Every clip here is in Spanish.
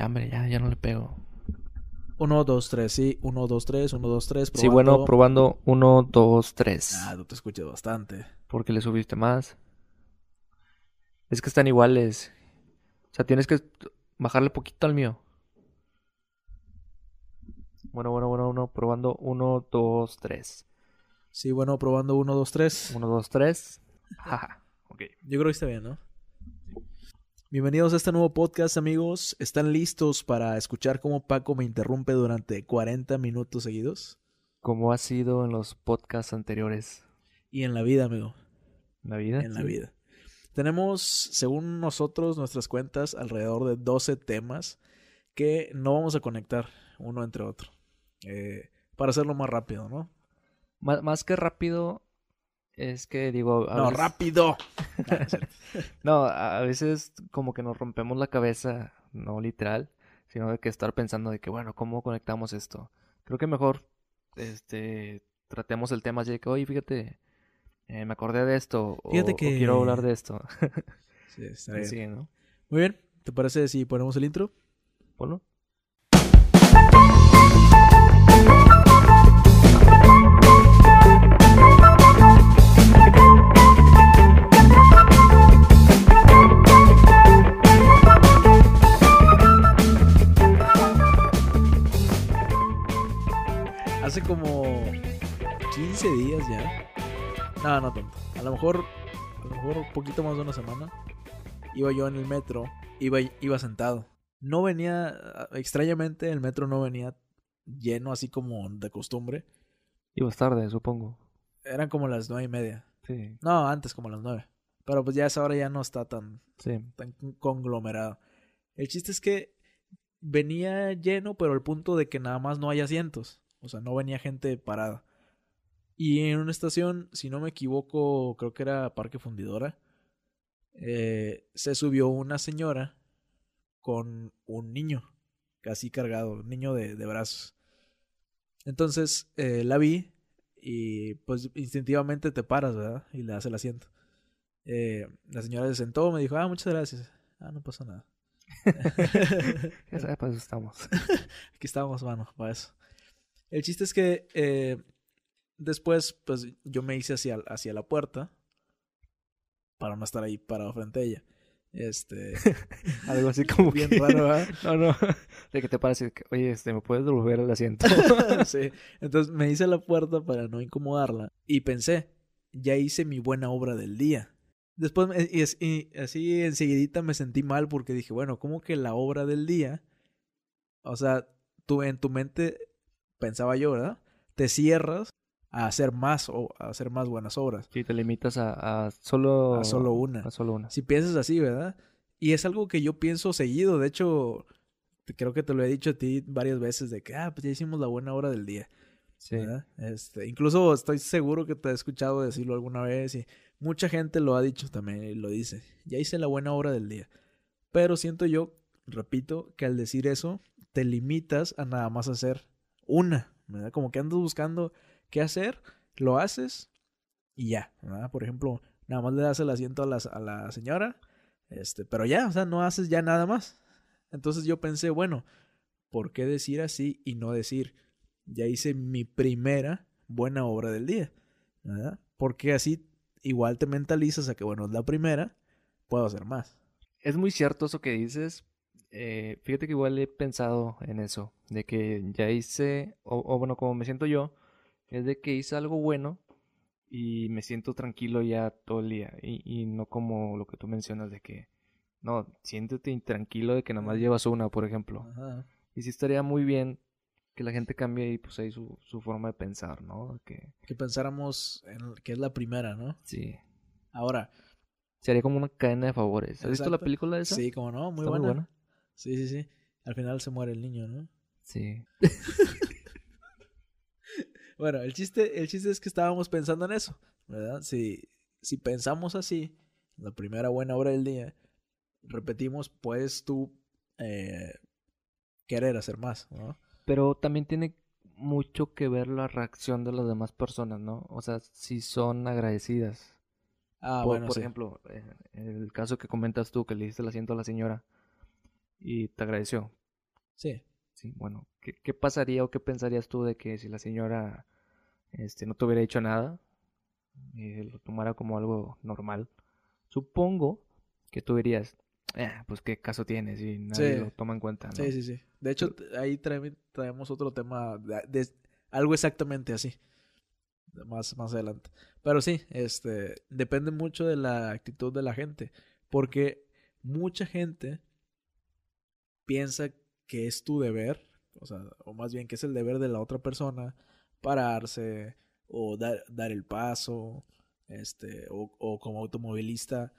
Ya, hombre, ya, ya no le pego. 1, 2, 3, sí. 1, 2, 3, 1, 2, 3. Sí, bueno, probando 1, 2, 3. Ah, tú te escuchas bastante. ¿Por qué le subiste más? Es que están iguales. O sea, tienes que bajarle poquito al mío. Bueno, bueno, bueno, uno, probando 1, 2, 3. Sí, bueno, probando 1, 2, 3. 1, 2, 3. Jaja, ok. Yo creo que está bien, ¿no? Bienvenidos a este nuevo podcast, amigos. ¿Están listos para escuchar cómo Paco me interrumpe durante 40 minutos seguidos? Como ha sido en los podcasts anteriores. Y en la vida, amigo. ¿En la vida? En la vida. Tenemos, según nosotros, nuestras cuentas, alrededor de 12 temas que no vamos a conectar uno entre otro. Eh, para hacerlo más rápido, ¿no? más que rápido, es que digo... no, rápido. no, a veces como que nos rompemos la cabeza, no literal, sino de que estar pensando de que, bueno, ¿cómo conectamos esto? Creo que mejor, este, tratemos el tema así de que, oye, fíjate, eh, me acordé de esto, fíjate o, que... quiero hablar de esto. sí, está bien. ¿no? Muy bien, ¿te parece si ponemos el intro? Ponlo. Hace como 15 días ya. No, no tanto. A lo mejor, a lo mejor un poquito más de una semana. Iba yo en el metro, iba, iba sentado. No venía, extrañamente, el metro no venía lleno así como de costumbre. Ibas tarde, supongo. Eran como las nueve y media. Sí. No, antes como las nueve. Pero pues ya esa hora ya no está tan, sí. tan conglomerado. El chiste es que venía lleno, pero el punto de que nada más no hay asientos. O sea, no venía gente parada. Y en una estación, si no me equivoco, creo que era Parque Fundidora, eh, se subió una señora con un niño, casi cargado, un niño de, brazos. Entonces eh, la vi y pues instintivamente te paras, ¿verdad? Y le das el asiento. Eh, la señora se sentó, me dijo, ah, muchas gracias. Ah, no pasa nada. ya sabes, eso estamos. Aquí estamos, mano, para eso. El chiste es que eh, después, pues yo me hice hacia, hacia la puerta para no estar ahí parado frente a ella. Este. Algo así como bien raro, ¿verdad? No, no. De que te parece que, oye, este, ¿me puedes devolver el asiento? sí. Entonces me hice la puerta para no incomodarla. Y pensé, ya hice mi buena obra del día. Después, y, y así enseguidita me sentí mal porque dije, bueno, ¿cómo que la obra del día? O sea, tú en tu mente pensaba yo, ¿verdad? Te cierras a hacer más o a hacer más buenas obras. Sí, te limitas a, solo a solo una. A solo una. Si piensas así, ¿verdad? Y es algo que yo pienso seguido. De hecho, creo que te lo he dicho a ti varias veces de que, ah, pues ya hicimos la buena hora del día. Sí. Este, incluso estoy seguro que te he escuchado decirlo alguna vez y mucha gente lo ha dicho también y lo dice. Ya hice la buena hora del día. Pero siento yo, repito, que al decir eso te limitas a nada más hacer una, ¿verdad? Como que andas buscando qué hacer, lo haces y ya. Por ejemplo, nada más le das el asiento a la, a la señora, este, pero ya, o sea, no haces ya nada más. Entonces yo pensé, bueno, ¿por qué decir así y no decir, ya hice mi primera buena obra del día? ¿verdad? Porque así igual te mentalizas a que, bueno, es la primera, puedo hacer más. Es muy cierto eso que dices, eh, fíjate que igual he pensado en eso, de que ya hice, o, bueno, como me siento yo, es de que hice algo bueno y me siento tranquilo ya todo el día y, y no como lo que tú mencionas de que, no, siéntete intranquilo de que nada más llevas una, por ejemplo. Y sí estaría muy bien que la gente cambie y pues ahí su, su forma de pensar, ¿no? Que, que pensáramos en que es la primera, ¿no? Sí. Ahora. Sería como una cadena de favores. ¿Has visto la película de esa? Sí, como no, muy buena. Sí, sí, sí. Al final se muere el niño, ¿no? Sí. bueno, el chiste, el chiste es que estábamos pensando en eso, ¿verdad? Si, si pensamos así, la primera buena hora del día, repetimos, puedes tú eh, querer hacer más, ¿no? Pero también tiene mucho que ver la reacción de las demás personas, ¿no? O sea, si son agradecidas. Ah, bueno, por ejemplo, en el caso que comentas tú, que le diste el asiento a la señora, y te agradeció. Sí. Sí, bueno, ¿qué, qué pasaría o qué pensarías tú de que si la señora este, no te hubiera dicho nada y lo tomara como algo normal? Supongo que tú dirías, "Ah, pues qué caso tiene si nadie Sí. lo toma en cuenta, ¿no? Sí, sí, sí. De hecho, ahí trae- traemos otro tema de, de algo exactamente así. Más, más adelante. Pero sí, este, depende mucho de la actitud de la gente. Porque mucha gente piensa que es tu deber, o sea, o más bien que es el deber de la otra persona, pararse o dar, dar el paso, este, o, o como automovilista,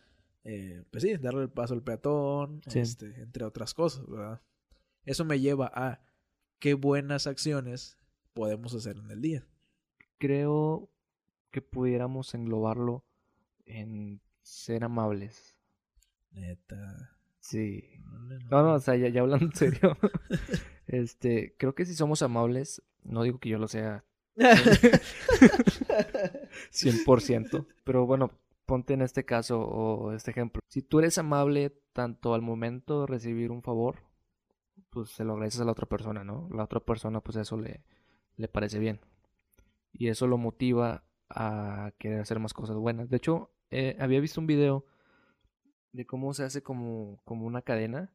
eh, pues sí, darle el paso al peatón, Sí. este, entre otras cosas, ¿verdad? Eso me lleva a qué buenas acciones podemos hacer en el día. Creo que pudiéramos englobarlo en ser amables. Neta. Sí. No, no, o sea, ya, ya hablando en serio. este, creo que si somos amables, no digo que yo lo sea 100%, pero bueno, ponte en este caso o este ejemplo. Si tú eres amable tanto al momento de recibir un favor, pues se lo agradeces a la otra persona, ¿no? La otra persona, pues eso le, le parece bien. Y eso lo motiva a querer hacer más cosas buenas. De hecho, eh, había visto un video de cómo se hace como, como una cadena.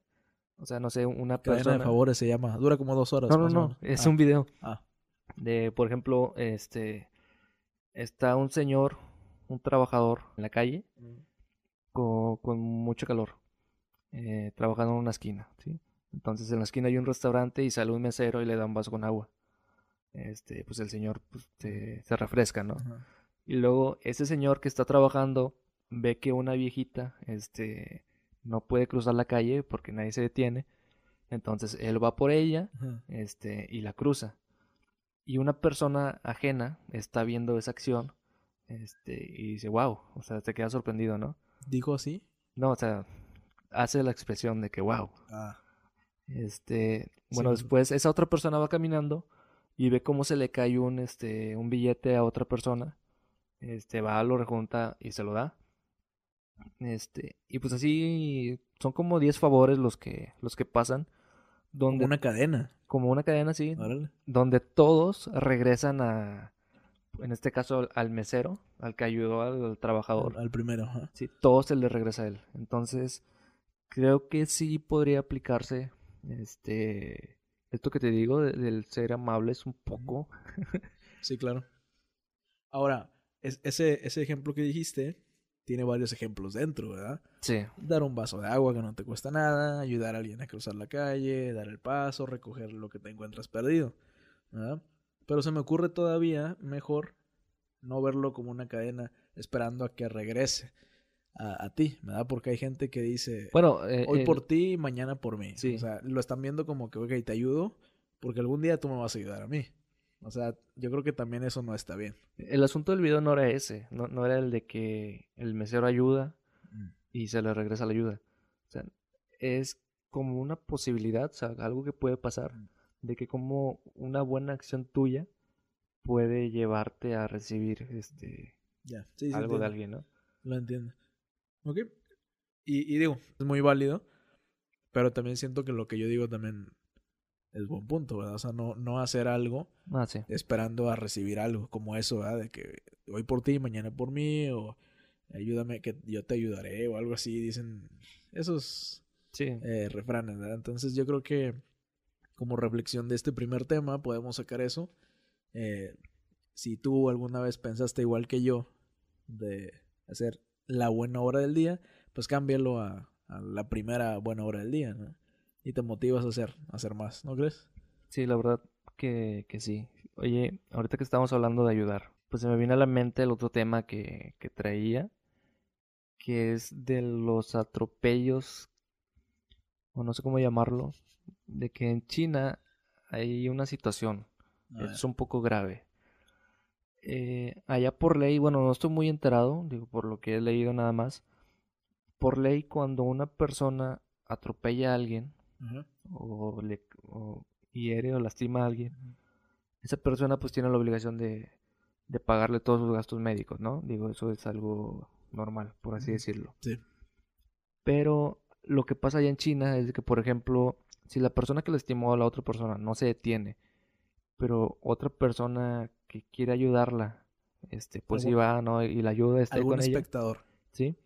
O sea, no sé, una Cadena persona... de favores se llama. Dura como dos horas. No, no, no, es Ah, un video ah, de, por ejemplo, este, está un señor, un trabajador en la calle con, con mucho calor, eh, trabajando en una esquina, ¿sí? Entonces en la esquina hay un restaurante y sale un mesero y le da un vaso con agua. Este, pues el señor pues, se, se refresca, ¿no? Y luego ese señor que está trabajando ve que una viejita, este, no puede cruzar la calle porque nadie se detiene. Entonces él va por ella Ajá. este, y la cruza. Y una persona ajena está viendo esa acción, este, y dice, wow, o sea, te queda sorprendido, ¿no? ¿Dijo así? No, o sea, hace la expresión de que, wow. Ah. Este, bueno, Sí. después esa otra persona va caminando y ve cómo se le cae un, este, un billete a otra persona. Este, va, lo rejunta y se lo da. Este, y pues así son como 10 favores los que, los que pasan. Como Donde, una cadena. como una cadena Órale. donde todos regresan a, en este caso, al- mesero, al que ayudó al trabajador. Al, al primero. ajá. Sí, todo se le regresa a él. Entonces, creo que sí podría aplicarse, este, esto que te digo, de- del ser amables un poco. Sí, claro. Ahora, es- ese, ese ejemplo que dijiste tiene varios ejemplos dentro, ¿verdad? Sí, Dar un vaso de agua que no te cuesta nada, ayudar a alguien a cruzar la calle, dar el paso, recoger lo que te encuentras perdido. ¿verdad? Pero se me ocurre todavía mejor no verlo como una cadena esperando a que regrese a, a ti, ¿verdad? Porque hay gente que dice, bueno, eh, hoy el- por ti, mañana por mí. Sí. O sea, lo están viendo como que, ok, te ayudo porque algún día tú me vas a ayudar a mí. O sea, yo creo que también eso no está bien. el asunto del video no era ese, no, no era el de que el mesero ayuda y se le regresa la ayuda. O sea, es como una posibilidad, o sea, algo que puede pasar, Mm. de que como una buena acción tuya puede llevarte a recibir este sí, sí, algo de alguien, ¿no? Lo entiendo. Ok. Y, y digo, es muy válido, pero también siento que lo que yo digo también es buen punto, ¿verdad? O sea, no, no hacer algo Ah, sí. esperando a recibir algo, como eso, ¿verdad? De que hoy por ti, mañana por mí, o ayúdame que yo te ayudaré, o algo así, dicen esos Sí. eh, refranes, ¿verdad? Entonces yo creo que como reflexión de este primer tema podemos sacar eso. Eh, si tú alguna vez pensaste igual que yo de hacer la buena hora del día, pues cámbialo a, a la primera buena hora del día, ¿no? Y te motivas a hacer, a hacer más, ¿no crees? Sí, la verdad que, que sí. Oye, ahorita que estamos hablando de ayudar, pues se me viene a la mente el otro tema que, que traía, que es de los atropellos, o no sé cómo llamarlo, de que en China hay una situación, es un poco grave. Eh, allá por ley, bueno, no estoy muy enterado, digo, por lo que he leído nada más, por ley cuando una persona atropella a alguien, O, le, o hiere o lastima a alguien, esa persona pues tiene la obligación de, de pagarle todos sus gastos médicos, ¿no? Digo, eso es algo normal, por así decirlo. Sí. Pero lo que pasa allá en China es que, por ejemplo, si la persona que lastimó a la otra persona no se detiene, pero otra persona que quiere ayudarla, este, pues Algún- iba, ¿no? Y la ayuda está Algún con ella, espectador. ¿sí?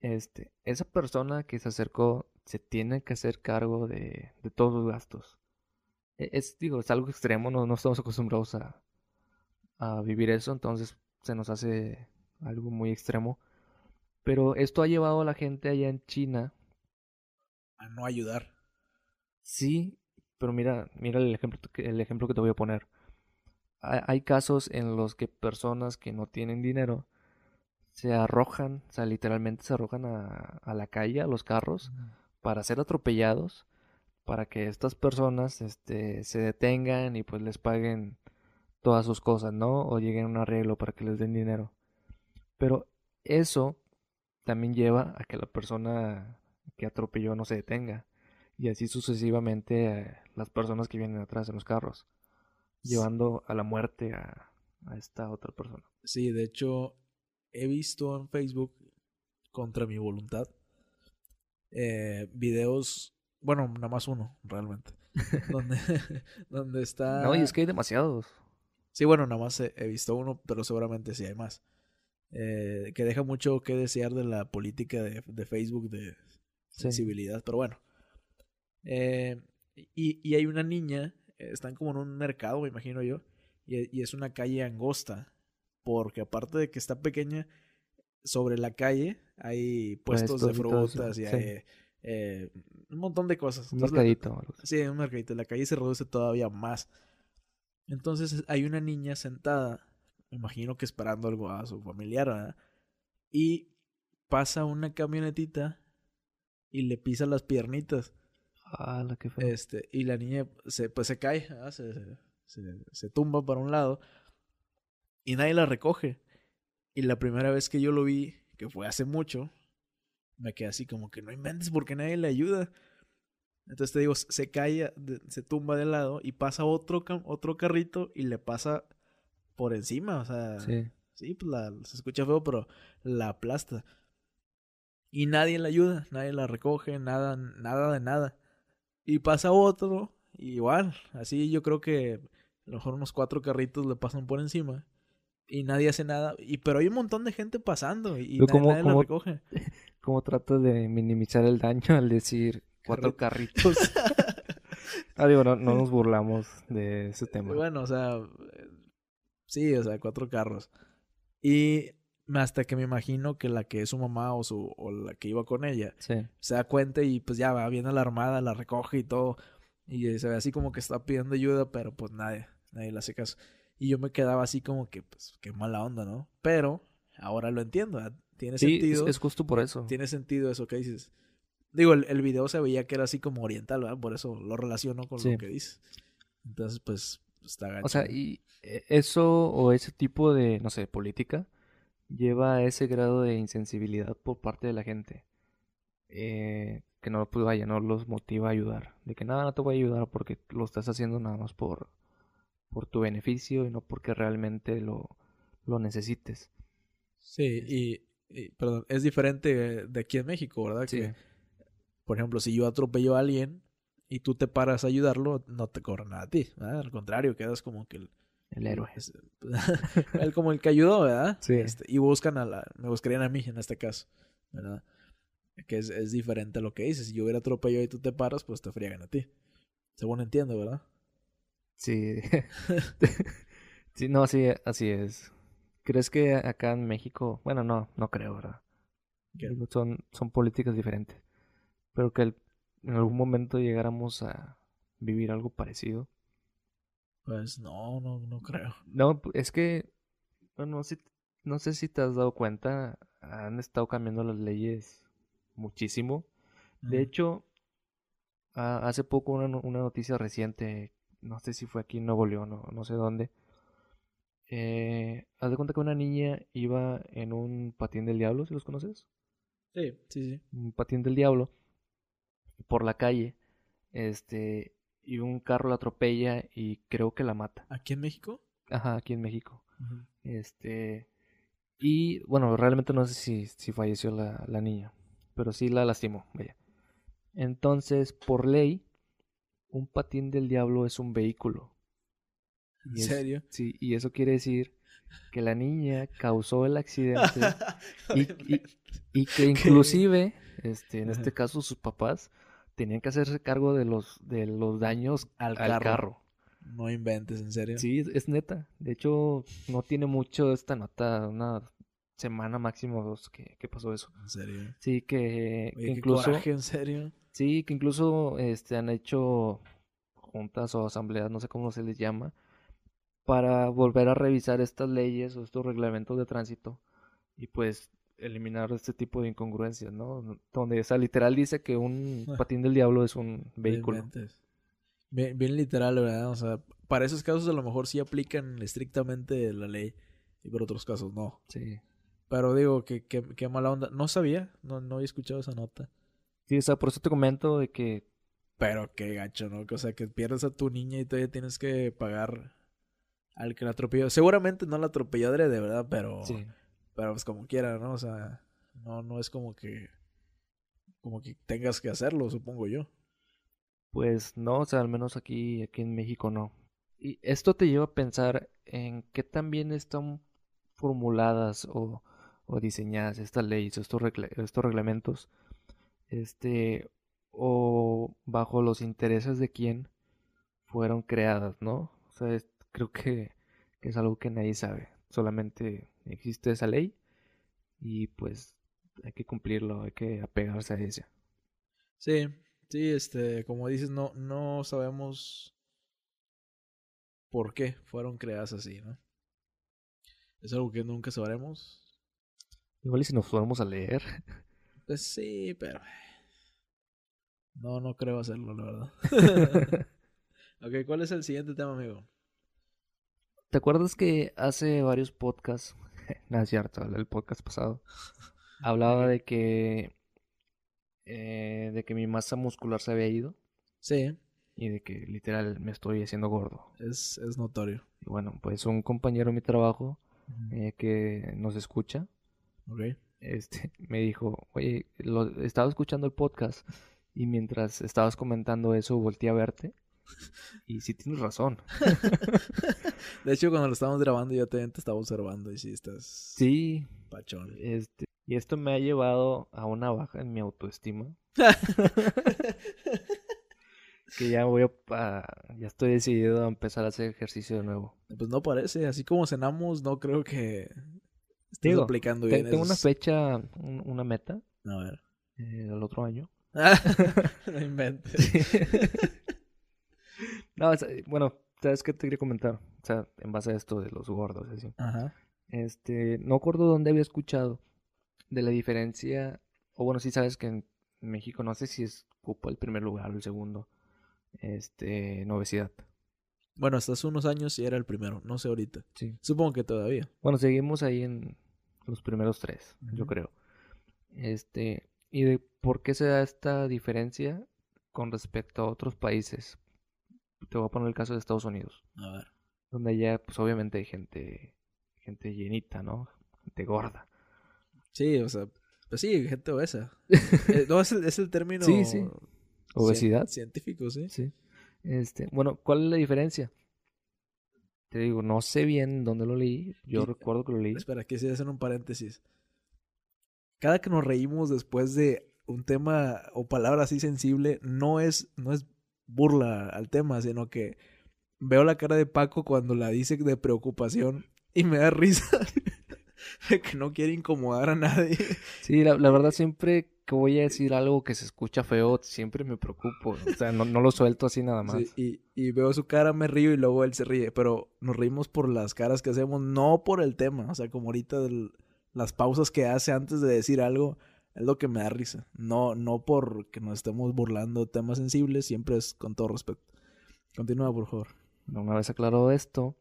Este, esa persona que se acercó se tiene que hacer cargo de, de todos los gastos. E- Es, digo, es algo extremo, no, no estamos acostumbrados a, a vivir eso, entonces se nos hace algo muy extremo. Pero esto ha llevado a la gente allá en China A no ayudar. Sí, pero mira, mira el ejemplo que, el ejemplo que te voy a poner. Hay, casos en los que personas que no tienen dinero se arrojan, o sea, literalmente se arrojan a, a la calle, a los carros, para ser atropellados, para que estas personas este, se detengan y pues les paguen todas sus cosas, ¿no? O lleguen a un arreglo para que les den dinero. Pero eso también lleva a que la persona que atropelló no se detenga. Y así sucesivamente eh, las personas que vienen atrás en los carros, llevando a la muerte a, a esta otra persona. Sí, de hecho, he visto en Facebook, contra mi voluntad, eh, videos, bueno, nada más uno, realmente, donde, donde está... No, y es que hay demasiados. Sí, bueno, nada más he, he visto uno, pero seguramente sí hay más. Eh, que deja mucho que desear de la política de, de Facebook de Sí. sensibilidad, pero bueno. Eh, y, y hay una niña, están como en un mercado, me imagino yo, y, y es una calle angosta, porque aparte de que está pequeña, sobre la calle hay puestos de Puestos y eso, frutas y sí. hay eh, un montón de cosas. Un Entonces, mercadito. Sí, un mercadito. La calle se reduce todavía más. Entonces hay una niña sentada, me imagino que esperando algo a su familiar, ¿verdad? Y pasa una camionetita y le pisa las piernitas. Ah, la que fue. Este, y la niña se, pues se cae, se- se- se tumba para un lado y nadie la recoge. Y la primera vez que yo lo vi, que fue hace mucho, me quedé así como que no inventes porque nadie le ayuda. Entonces te digo, se cae, se tumba de lado y pasa otro, otro carrito y le pasa por encima. O sea, Sí. Sí, pues la, se escucha feo, pero la aplasta. Y nadie la ayuda, nadie la recoge, nada, nada de nada. Y pasa otro, y igual, así yo creo que a lo mejor unos cuatro carritos le pasan por encima. Y nadie hace nada. Y pero hay un montón de gente pasando y, nadie, ¿cómo- la recoge. ¿Cómo tratas de minimizar el daño al decir cuatro carritos? ah, digo, no, no nos burlamos de ese tema. Bueno, o sea, sí, o sea, cuatro carros. Y hasta que me imagino que la que es su mamá o su o la que iba con ella Sí. se da cuenta y pues ya va bien alarmada, la recoge y todo. Y se ve así como que está pidiendo ayuda, pero pues nadie, nadie le hace caso. Y yo me quedaba así como que, pues, qué mala onda, ¿no? Pero ahora lo entiendo, ¿verdad? tiene Sí, es, sentido. es justo por eso. Tiene sentido eso que dices. Digo, el, el video se veía que era así como oriental, ¿verdad? Por eso lo relaciono con Sí. lo que dices. Entonces, pues, está gacho. O sea, y eh, eso o ese tipo de, no sé, política lleva a ese grado de insensibilidad por parte de la gente. Eh, que no, pues vaya, no los motiva a ayudar. De que nada, no te voy a ayudar porque lo estás haciendo nada más por, por tu beneficio y no porque realmente lo, lo necesites. Sí, y, y, perdón, es diferente de aquí en México, ¿verdad? Sí. Que, por ejemplo, si yo atropello a alguien y tú te paras a ayudarlo, no te cobran nada a ti, ¿verdad? Al contrario, quedas como que el, El héroe. es- el- como el que ayudó, ¿verdad? Sí. Este, y buscan a la, me buscarían a mí en este caso, ¿verdad? Que es, es diferente a lo que dices. Si yo hubiera atropellado y tú te paras, pues te friegan a ti. Según entiendo, ¿verdad? Sí. sí, no, sí, así es. ¿Crees que acá en México, bueno, no, no creo, ¿verdad? Son, son políticas diferentes. Pero que el- en algún momento llegáramos a vivir algo parecido. Pues no, no, no creo. No, es que, bueno, no sé, no sé si te has dado cuenta, han estado cambiando las leyes muchísimo. De hecho, a- hace poco una noticia reciente, no sé si fue aquí en Nuevo León o no sé dónde, eh, haz de cuenta que una niña iba en un patín del diablo, ¿si los conoces? Sí, sí, sí. Un patín del diablo por la calle, este, y un carro la atropella y creo que la mata. ¿Aquí en México? Ajá, aquí en México. Este, y bueno, realmente no sé si, si falleció la, la niña, pero sí la lastimó, vaya. Entonces, por ley, un patín del diablo es un vehículo. ¿En es- serio? Sí, y eso quiere decir que la niña causó el accidente y, y- y que inclusive, este, en este caso, sus papás tenían que hacerse cargo de los, de los daños Al al carro. carro. No inventes, ¿en serio? Sí, es- es neta. De hecho, no tiene mucho esta nota, una semana máximo dos que, que pasó eso. En serio. Sí, que, que Oye, qué incluso, coraje, en serio. Sí, que incluso este, han hecho juntas o asambleas, no sé cómo se les llama, para volver a revisar estas leyes o estos reglamentos de tránsito y pues eliminar este tipo de incongruencias, ¿no? Donde, o sea, literal dice que un Ah. patín del diablo es un vehículo. Bien, bien literal, ¿verdad? O sea, para esos casos a lo mejor sí aplican estrictamente la ley y por otros casos no. Sí. Pero digo, que qué, qué mala onda. No sabía, no, no había escuchado esa nota. Sí, o sea, por eso te comento de que Pero qué gacho, ¿no? O sea, que pierdes a tu niña y todavía tienes que pagar al que la atropelló. Seguramente no la atropelló de verdad, pero, sí. pero pues como quiera, ¿no? O sea, no, no es como que como que tengas que hacerlo, supongo yo. Pues no, o sea, al menos aquí, aquí en México no. Y esto te lleva a pensar en qué tan bien están formuladas o, o diseñadas estas leyes, estos, estos reglamentos, este, o bajo los intereses de quién fueron creadas, ¿no? O sea, es- creo que, que es algo que nadie sabe. Solamente existe esa ley y pues hay que cumplirlo, hay que apegarse a ella. Sí, sí, este, como dices, no, no sabemos por qué fueron creadas así, ¿no? Es algo que nunca sabremos. Igual y si nos fuéramos a leer. Pues sí, pero no, no creo hacerlo, la verdad. ok, ¿cuál es el siguiente tema, amigo? ¿Te acuerdas que hace varios podcasts, no es cierto, el podcast pasado, hablaba de que eh, de que mi masa muscular se había ido Sí, y de que literal me estoy haciendo gordo? es, es notorio. Y bueno, pues un compañero de mi trabajo eh, que nos escucha, Ok. Este, me dijo, oye, lo, estaba escuchando el podcast y mientras estabas comentando eso volteé a verte y sí tienes razón. De hecho, cuando lo estábamos grabando, yo también te estaba observando y sí estás Sí, pachón. Este, y esto me ha llevado a una baja en mi autoestima. que ya voy a, a- ya estoy decidido a empezar a hacer ejercicio de nuevo. Pues no parece, así como cenamos, no creo que estés Digo, aplicando Te- bien tengo una fecha, un- una meta A ver. eh, el otro año. no inventes. No, o sea, bueno, ¿sabes qué te quería comentar? O sea, en base a esto de los gordos, así. Ajá. Este, no acuerdo dónde había escuchado de la diferencia, o bueno, sí sabes que en México no sé si es ocupa el primer lugar o el segundo, este, en obesidad. Bueno, hasta hace unos años sí era el primero, no sé ahorita. Sí. Supongo que todavía. Bueno, seguimos ahí en los primeros tres, yo creo. Este, y de por qué se da esta diferencia con respecto a otros países. Te voy a poner el caso de Estados Unidos, A ver. donde allá, pues obviamente hay gente, gente llenita, ¿no? Gente gorda. Sí, o sea, pues sí, gente obesa. Eh, no, es el, es el término. Sí, sí. Obesidad. científico, sí. Sí. Este, bueno, ¿cuál es la diferencia? Te digo, no sé bien dónde lo leí. Yo Y- recuerdo que lo leí. Espera, que se hacer un paréntesis. Cada que nos reímos después de un tema o palabra así sensible, no es, no es burla al tema, sino que veo la cara de Paco cuando la dice de preocupación y me da risa de que no quiere incomodar a nadie. Sí, la, la verdad siempre que voy a decir algo que se escucha feo, siempre me preocupo. O sea, no, no lo suelto así nada más. Sí, y, y veo su cara, me río y luego él se ríe, pero nos reímos por las caras que hacemos, no por el tema. O sea, como ahorita del- las pausas que hace antes de decir algo es lo que me da risa. No, no porque nos estemos burlando de temas sensibles, siempre es con todo respeto. Continúa, por favor. Una vez aclarado esto,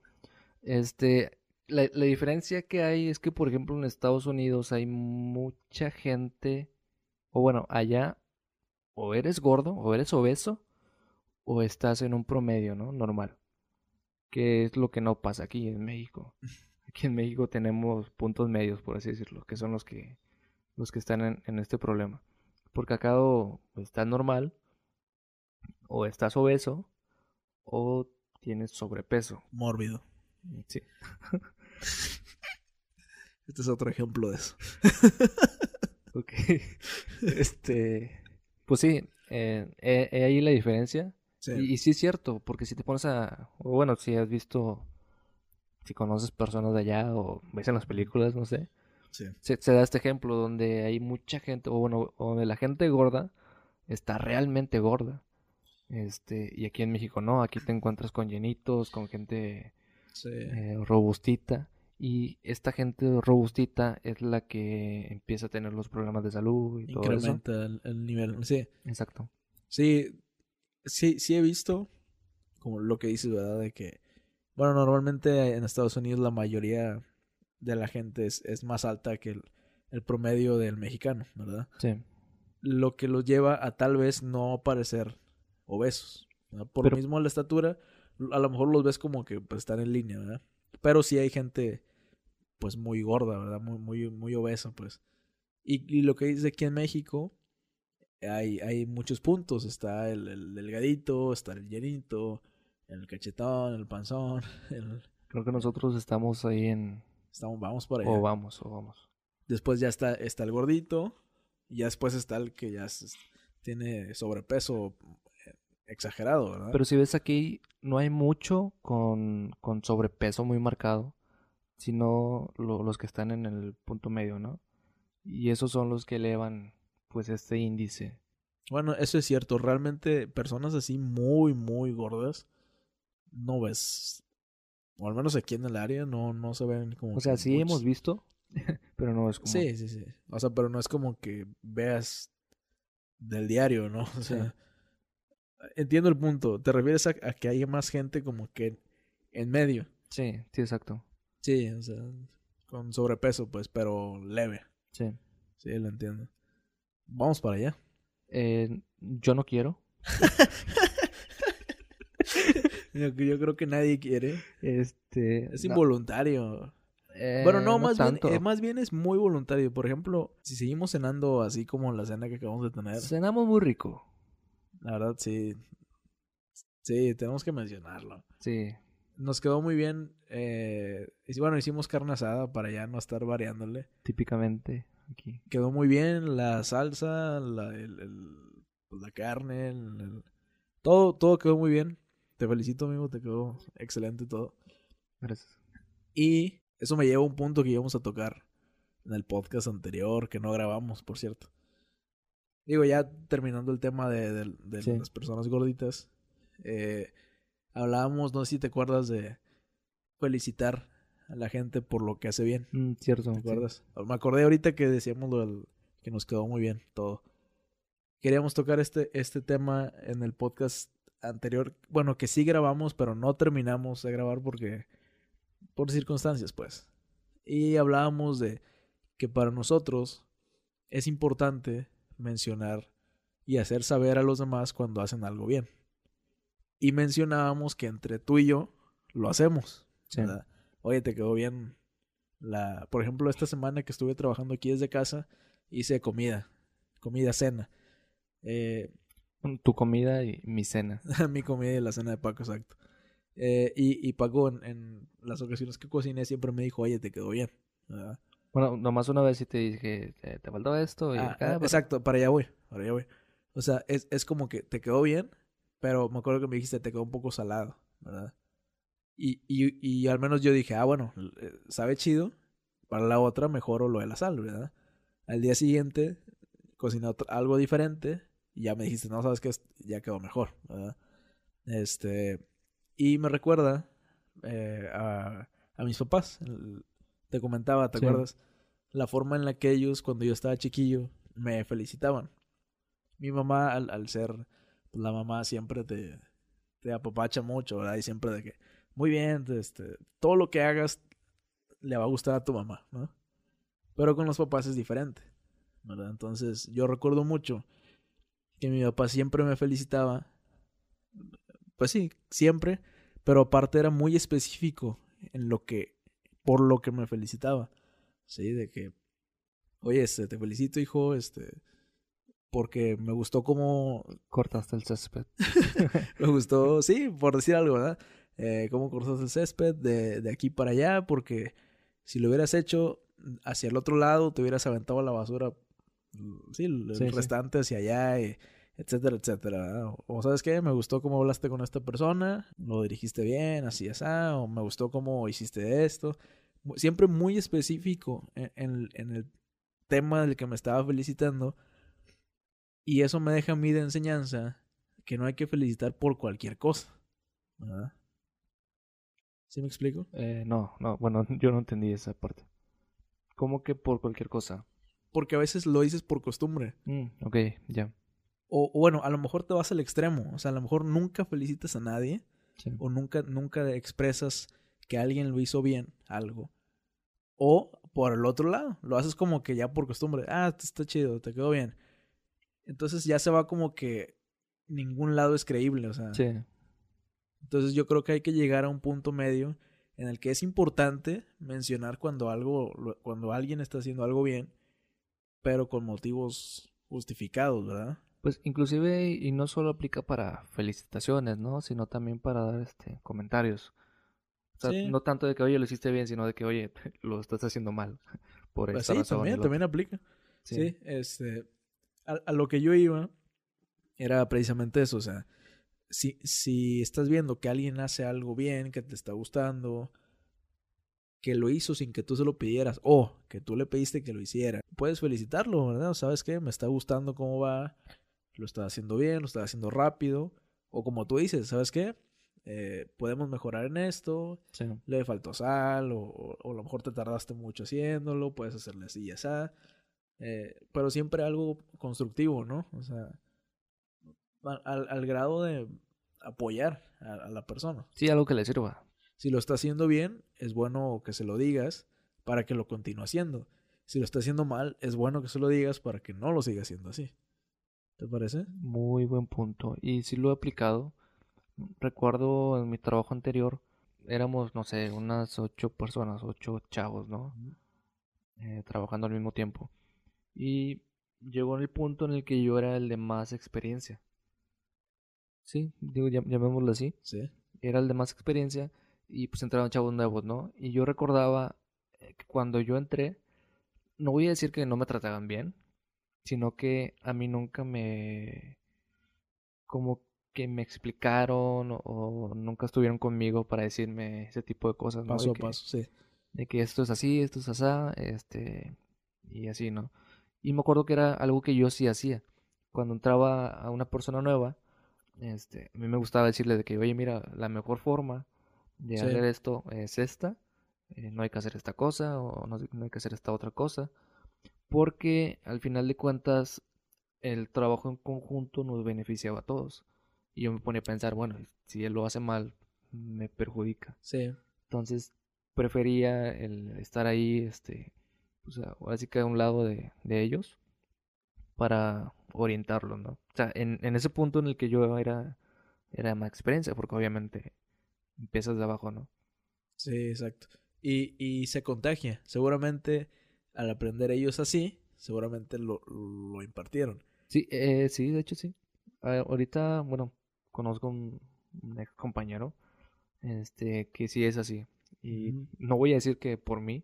este, la, la diferencia que hay es que, por ejemplo, en Estados Unidos hay mucha gente, o bueno, allá, o eres gordo, o eres obeso, o estás en un promedio, ¿no? Normal. Que es lo que no pasa aquí en México. Aquí en México tenemos puntos medios, por así decirlo, que son los que, los que están en, en este problema. Porque acá o está normal, o estás obeso o tienes sobrepeso. Mórbido. Sí. Este es otro ejemplo de eso. Ok. este, pues sí, eh, eh, eh, ahí la diferencia. Sí. Y, y sí es cierto, porque si te pones a, o bueno, si has visto, si conoces personas de allá o ves en las películas, no sé, sí. se, se da este ejemplo donde hay mucha gente, o bueno, donde la gente gorda está realmente gorda. Este, y aquí en México no, aquí te encuentras con llenitos, con gente Sí. eh, robustita. Y esta gente robustita es la que empieza a tener los problemas de salud y todo eso. Incrementa el, el nivel. Sí. Exacto. Sí, sí, sí he visto, como lo que dices, ¿verdad? De que, bueno, normalmente en Estados Unidos la mayoría de la gente es, es más alta que el, el promedio del mexicano, ¿verdad? Sí. Lo que los lleva a tal vez no parecer obesos. ¿verdad? Por Pero- lo mismo la estatura, a lo mejor los ves como que pues, están en línea, ¿verdad? Pero sí hay gente pues muy gorda, ¿verdad? Muy, muy, muy obesa, pues. Y, y lo que dice aquí en México, hay, hay muchos puntos. Está el, el delgadito, está el llenito, el cachetón, el panzón. el- Creo que nosotros estamos ahí en... Estamos, vamos por allá. O vamos, o vamos. Después ya está, está el gordito. Y ya después está el que ya tiene sobrepeso eh, exagerado, ¿verdad? Pero si ves aquí, no hay mucho con, con sobrepeso muy marcado, sino lo- los que están en el punto medio, ¿no? Y esos son los que elevan, pues, este índice. Bueno, eso es cierto. Realmente personas así muy, muy gordas no ves. O al menos aquí en el área no, no se ven como. O sea, sí muchos. hemos visto, pero no es como... Sí, sí, sí. O sea, pero no es como que veas del diario, ¿no? O sea, entiendo el punto. ¿Te refieres a, a que haya más gente como que en medio? Sí, sí, exacto. Sí, o sea, con sobrepeso, pues, pero leve. Sí. Sí, lo entiendo. Vamos para allá. Eh, yo no quiero. Yo, yo creo que nadie quiere. Este... Es no, involuntario. eh, Bueno, no, más tanto. bien, eh, más bien es muy voluntario. Por ejemplo, si seguimos cenando así como la cena que acabamos de tener, Cenamos muy rico. la verdad sí. Sí, tenemos que mencionarlo. Sí. Nos quedó muy bien. Eh, y bueno, hicimos carne asada para ya no estar variándole. Típicamente aquí. Quedó muy bien la salsa, la, el- el- pues, la carne, el- el- todo, todo quedó muy bien. Te felicito, amigo, te quedó excelente todo. Gracias. Y eso me lleva a un punto que íbamos a tocar en el podcast anterior, que no grabamos, por cierto. Digo, ya terminando el tema de, de- de Sí. las personas gorditas, eh, hablábamos, no sé si te acuerdas de felicitar a la gente por lo que hace bien. Mm, cierto. ¿Te sí. acuerdas? Me acordé ahorita que decíamos lo del- que nos quedó muy bien todo. Queríamos tocar este, este tema en el podcast anterior. Bueno, que sí grabamos, pero no terminamos de grabar porque. por circunstancias, pues. Y hablábamos de que para nosotros es importante mencionar y hacer saber a los demás cuando hacen algo bien. Y mencionábamos que entre tú y yo lo hacemos. Oye, te quedó bien la, por ejemplo, esta semana que estuve trabajando aquí desde casa, hice comida, comida cena. Eh, Tu comida y mi cena. mi comida y la cena de Paco, exacto. Eh, y, y Paco en, en las ocasiones que cociné siempre me dijo, oye, te quedó bien. ¿verdad? Bueno, nomás una vez sí te dije, te, te faltó esto y Ah, acá, pero- exacto, para allá voy, para allá voy. O sea, es, es como que te quedó bien, pero me acuerdo que me dijiste, te quedó un poco salado, ¿verdad? Y, y, y al menos yo dije, ah, bueno, eh, sabe chido, para la otra mejoro lo de la sal, ¿verdad? Al día siguiente cociné otro- algo diferente y ya me dijiste, no, sabes que ya quedó mejor, ¿verdad? Este, y me recuerda eh, a, a mis papás, te comentaba, ¿te Sí. acuerdas? La forma en la que ellos, cuando yo estaba chiquillo, me felicitaban. Mi mamá, al, al ser la mamá, siempre te, te apapacha mucho, ¿verdad? Y siempre de que, muy bien, este, todo lo que hagas le va a gustar a tu mamá, ¿no? Pero con los papás es diferente, ¿verdad? Entonces, yo recuerdo mucho que mi papá siempre me felicitaba. Pues sí, siempre, pero aparte era muy específico en lo que, por lo que me felicitaba. Sí, de que, oye, este, te felicito, hijo, este, porque me gustó cómo... Cortaste el césped. me gustó, sí, por decir algo, ¿verdad? Eh, cómo cortaste el césped de, de aquí para allá, porque si lo hubieras hecho hacia el otro lado, te hubieras aventado la basura, sí, el Sí, sí. restante hacia allá, y etcétera, etcétera. O sabes qué, me gustó cómo hablaste con esta persona, lo dirigiste bien, así, así, o me gustó cómo hiciste esto. Siempre muy específico en, en- en el tema del que me estaba felicitando. Y eso me deja a mí de enseñanza que no hay que felicitar por cualquier cosa. ¿verdad? ¿Sí me explico? Eh, no, no, bueno, yo no entendí esa parte. ¿Cómo que por cualquier cosa? Porque a veces lo dices por costumbre. Mm, ok, ya. O, o bueno, a lo mejor te vas al extremo. O sea, a lo mejor nunca felicitas a nadie. Sí. O nunca, nunca expresas que alguien lo hizo bien, algo. O por el otro lado, lo haces como que ya por costumbre. Ah, está chido, te quedó bien. Entonces ya se va como que ningún lado es creíble. O sea, Sí, entonces yo creo que hay que llegar a un punto medio en el que es importante mencionar cuando algo, cuando alguien está haciendo algo bien, pero con motivos justificados, ¿verdad? Pues inclusive, y no solo aplica para felicitaciones, ¿no? Sino también para dar este comentarios. O sea, Sí. no tanto de que, oye, lo hiciste bien, sino de que, oye, lo estás haciendo mal. Por Pues esta sí, razón. y también, también aplica. Sí. Sí, este, a, a lo que yo iba era precisamente eso, o sea, si, si estás viendo que alguien hace algo bien, que te está gustando, que lo hizo sin que tú se lo pidieras, o que tú le pediste que lo hiciera, puedes felicitarlo, ¿verdad? ¿Sabes qué? Me está gustando cómo va, lo está haciendo bien, lo está haciendo rápido, o como tú dices, ¿sabes qué? Eh, podemos mejorar en esto, Sí. le faltó sal, o, o- o a lo mejor te tardaste mucho haciéndolo, puedes hacerle así y así. Eh, pero siempre algo constructivo, ¿no? O sea, al, al grado de apoyar a, a la persona. Sí, algo que le sirva. Si lo está haciendo bien, es bueno que se lo digas para que lo continúe haciendo. Si lo está haciendo mal, es bueno que se lo digas para que no lo siga haciendo así. ¿Te parece? Muy buen punto. Y sí lo he aplicado. Recuerdo en mi trabajo anterior, éramos, no sé, unas ocho personas, ocho chavos, ¿no? Eh, trabajando al mismo tiempo. Y llegó en el punto en el que yo era el de más experiencia. Sí, digo, llam- llamémoslo así. Sí. Era el de más experiencia y pues entraron chavos nuevos, ¿no? Y yo recordaba eh, que cuando yo entré, no voy a decir que no me trataban bien, sino que a mí nunca me... como que me explicaron o, o nunca estuvieron conmigo para decirme ese tipo de cosas. Paso a que- paso, sí. de que esto es así, esto es así, este, y así, ¿no? Y me acuerdo que era algo que yo sí hacía. Cuando entraba a una persona nueva, este, a mí me gustaba decirle de que, oye, mira, la mejor forma de Sí. hacer esto es esta, eh, no hay que hacer esta cosa o no, no hay que hacer esta otra cosa, porque al final de cuentas el trabajo en conjunto nos beneficiaba a todos. Y yo me ponía a pensar, bueno, si él lo hace mal, me perjudica. Sí. Entonces prefería el estar ahí, este, pues ahora sí que a un lado de, de ellos para orientarlos, ¿no? O sea, en, en ese punto en el que yo era, era más experiencia, porque obviamente empiezas de abajo, ¿no? Sí, exacto. Y, y se contagia. Seguramente al aprender ellos así, seguramente lo, lo impartieron. Sí, eh, sí, de hecho sí. Ah, ahorita, bueno, conozco un, un ex compañero, este, que sí es así. Y no voy a decir que por mí,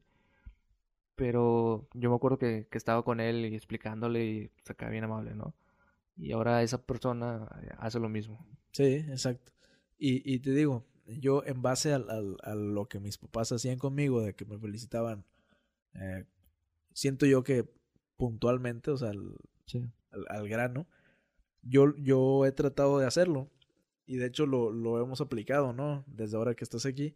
pero yo me acuerdo que, que estaba con él y explicándole y se acaba bien amable, ¿no? Y ahora esa persona eh, hace lo mismo. Sí, exacto. Y, y te digo, yo en base al, al- a lo que mis papás hacían conmigo, de que me felicitaban, eh, siento yo que puntualmente, o sea, al, Sí. al- al grano, yo, yo he tratado de hacerlo. Y de hecho lo, lo hemos aplicado, ¿no? Desde ahora que estás aquí,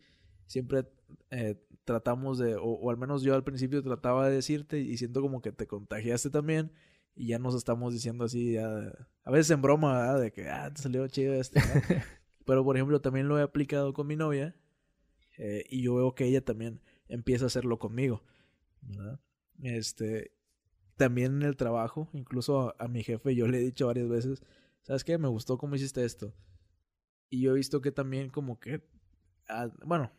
siempre eh, tratamos de, o, o al menos yo al principio trataba de decirte y siento como que te contagiaste también. Y ya nos estamos diciendo así, ya, a veces en broma, ¿verdad? De que, ah, te salió chido este. Pero por ejemplo, también lo he aplicado con mi novia. eh, y yo veo que ella también empieza a hacerlo conmigo. ¿verdad? Este, también en el trabajo, incluso a, a mi jefe, yo le he dicho varias veces, ¿sabes qué? Me gustó cómo hiciste esto. Y yo he visto que también como que, ah, bueno,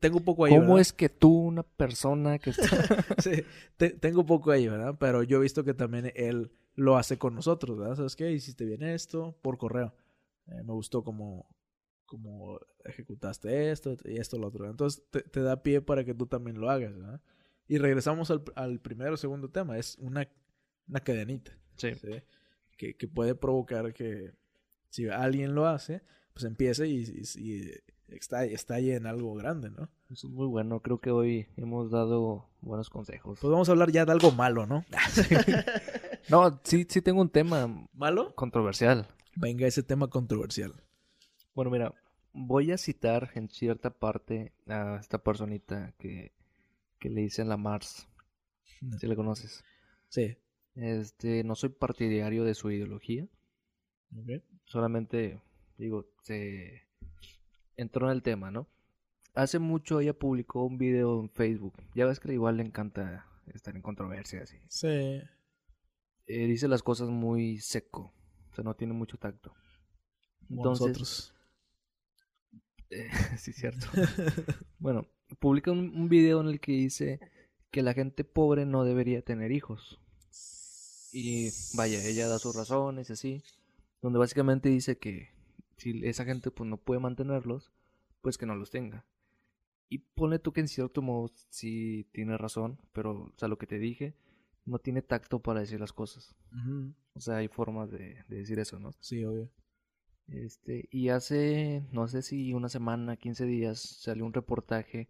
tengo un poco ahí. ¿Cómo ¿verdad? es que tú, una persona que está... Sí, te- tengo poco ahí, ¿verdad? Pero yo he visto que también él lo hace con nosotros, ¿verdad? ¿Sabes qué? Hiciste bien esto por correo. Eh, me gustó como, como ejecutaste esto y esto, lo otro. Entonces te, te da pie para que tú también lo hagas, ¿verdad? Y regresamos al, al primero o segundo tema. Es una, una cadenita. Sí. ¿sí? Que, que puede provocar que si alguien lo hace, pues empiece y, y, y está, estalle en algo grande, ¿no? Eso es muy bueno. Creo que hoy hemos dado buenos consejos. Pues vamos a hablar ya de algo malo, ¿no? No, sí, sí tengo un tema ¿Malo? controversial. Venga, ese tema controversial. Bueno, mira, voy a citar en cierta parte a esta personita que, que le dicen la Mars. Si le conoces. Sí. Este, no soy partidario de su ideología. Solamente, digo, se entró en el tema, ¿no? Hace mucho ella publicó un video en Facebook. Ya ves que igual le encanta estar en controversias. y, Sí. eh, dice las cosas muy seco. O sea, no tiene mucho tacto. Entonces, nosotros. Eh, sí, cierto. Bueno, publica un, un video en el que dice que la gente pobre no debería tener hijos. Y vaya, ella da sus razones y así. Donde básicamente dice que si esa gente pues no puede mantenerlos, pues que no los tenga. Y pone tú que en cierto modo sí tiene razón, pero o sea, lo que te dije, no tiene tacto para decir las cosas. O sea, hay formas de, de decir eso, ¿no? Sí, obvio. Este, y hace, no sé si una semana, 15 días, salió un reportaje,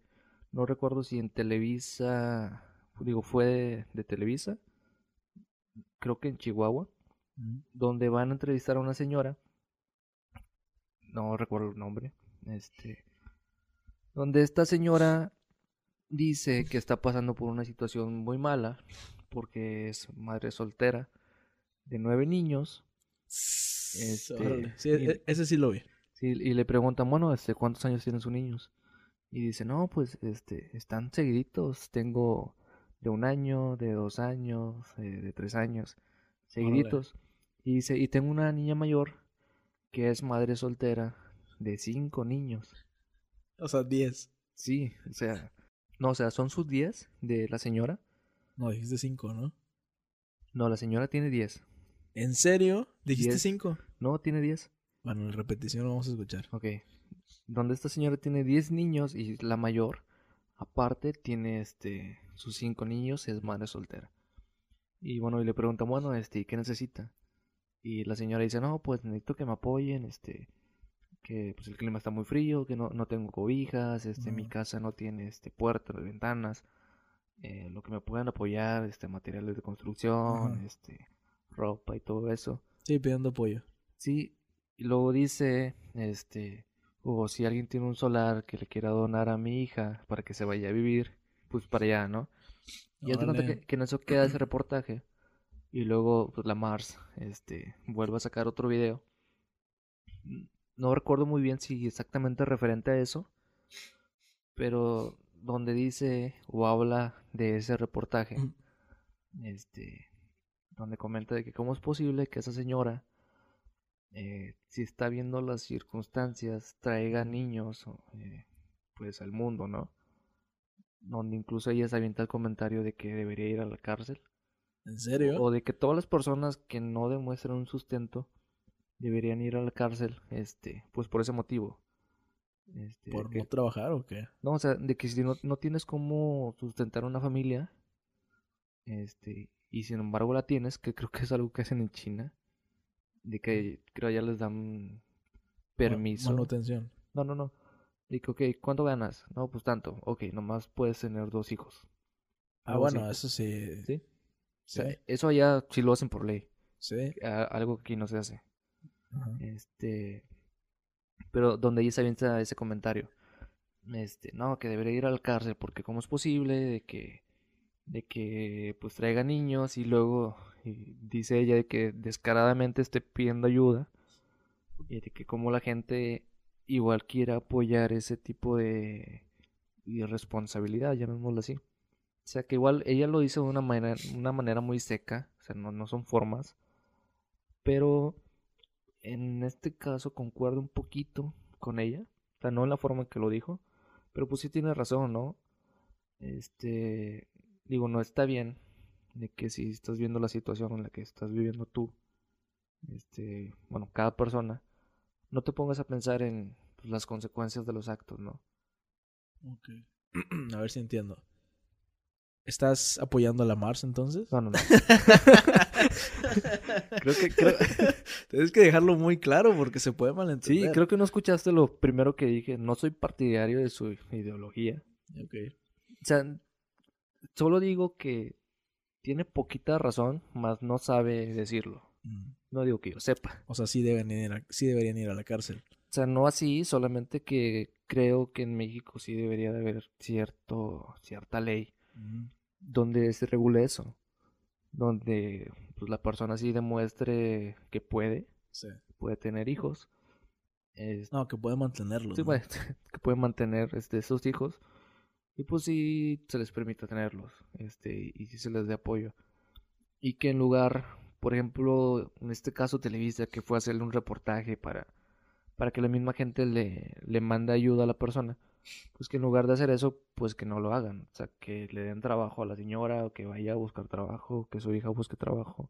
no recuerdo si en Televisa, digo, fue de, de Televisa, creo que en Chihuahua, donde van a entrevistar a una señora, no recuerdo el nombre, este, donde esta señora dice que está pasando por una situación muy mala, porque es madre soltera de nueve niños, Este. Sí, y- e- ese sí lo vi. Sí, y le preguntan, bueno, este, ¿cuántos años tienen sus niños? Y dice, no, pues, este, están seguiditos. Tengo de un año, de dos años, eh, de tres años, seguiditos. Y dice, y tengo una niña mayor que es madre soltera de cinco niños. O sea, 10. Sí, o sea, no, o sea, son sus diez de la señora. No, dijiste 5, ¿no? No, la señora tiene diez. ¿En serio? ¿Dijiste Diez. 5? No, tiene diez. Bueno, en repetición lo vamos a escuchar. Ok. Donde esta señora tiene 10 niños y la mayor, aparte, tiene este sus cinco niños, es madre soltera. Y bueno, y le preguntan, bueno, este, ¿y ¿qué necesita? Y la señora dice, no, pues necesito que me apoyen, este, que pues el clima está muy frío, que no, no tengo cobijas, este, mi casa no tiene este puertas, ventanas, eh, lo que me puedan apoyar, este, materiales de construcción, este, ropa y todo eso. Sí, pidiendo apoyo. Sí, y luego dice, este, o si alguien tiene un solar que le quiera donar a mi hija para que se vaya a vivir, pues para allá, ¿no? Y haz de cuenta que, que en eso queda ese reportaje. Y luego, pues la Mars, este, vuelve a sacar otro video. Mm, No recuerdo muy bien si exactamente referente a eso, pero donde dice o habla de ese reportaje, este, donde comenta de que cómo es posible que esa señora, eh, si está viendo las circunstancias, traiga niños, eh, pues al mundo, ¿no? Donde incluso ella se avienta el comentario de que debería ir a la cárcel, ¿En serio? o de que todas las personas que no demuestran un sustento deberían ir a la cárcel, este, pues por ese motivo. Este, ¿Por que- no trabajar o qué? no, o sea, de que si no, no tienes cómo sustentar una familia, este, y sin embargo la tienes, que creo que es algo que hacen en China, de que creo ya les dan permiso. Manutención. No, no, no. Que, ok, ¿cuánto ganas? No, pues tanto. Ok, nomás puedes tener dos hijos. Ah, bueno, eso sí. ¿Sí? Sí. sea, eso allá sí lo hacen por ley. Sí. a- algo que aquí no se hace. Ajá. Este. Pero donde ella se avienta ese comentario. Este, no, que debería ir a la cárcel porque cómo es posible de que de que pues traiga niños y luego y dice ella de que descaradamente esté pidiendo ayuda y de que como la gente igual quiera apoyar ese tipo de irresponsabilidad, llamémoslo así. O sea que igual ella lo dice de una manera, una manera muy seca, o sea, no, no son formas, pero en este caso concuerdo un poquito con ella, o sea, no en la forma en que lo dijo, pero pues sí tiene razón, ¿no? Este, digo, no está bien de que si estás viendo la situación en la que estás viviendo tú, este, bueno, cada persona, no te pongas a pensar en pues, las consecuencias de los actos, ¿no? Ok. a ver si entiendo. ¿Estás apoyando a la Mars entonces? No, no, no. creo que creo... tienes que dejarlo muy claro porque se puede malentender. Sí, creo que no escuchaste lo primero que dije. No soy partidario de su ideología. Ok. O sea, solo digo que tiene poquita razón, mas no sabe decirlo. Mm. No digo que yo sepa. O sea, sí, deben ir a- sí deberían ir a la cárcel. O sea, no así, solamente que creo que en México sí debería de haber cierto, cierta ley donde se regule eso. Donde pues, la persona sí demuestre que puede, Sí. puede tener hijos. Es- No, que puede mantenerlos. sí, ¿no? bueno, que puede mantener este, esos hijos. Y pues sí se les permite tenerlos. Este, y sí se les dé apoyo. Y que en lugar, por ejemplo, en este caso Televisa, que fue a hacerle un reportaje para, para que la misma gente le, le mande ayuda a la persona, pues que en lugar de hacer eso, pues que no lo hagan. O sea, que le den trabajo a la señora, o que vaya a buscar trabajo, que su hija busque trabajo.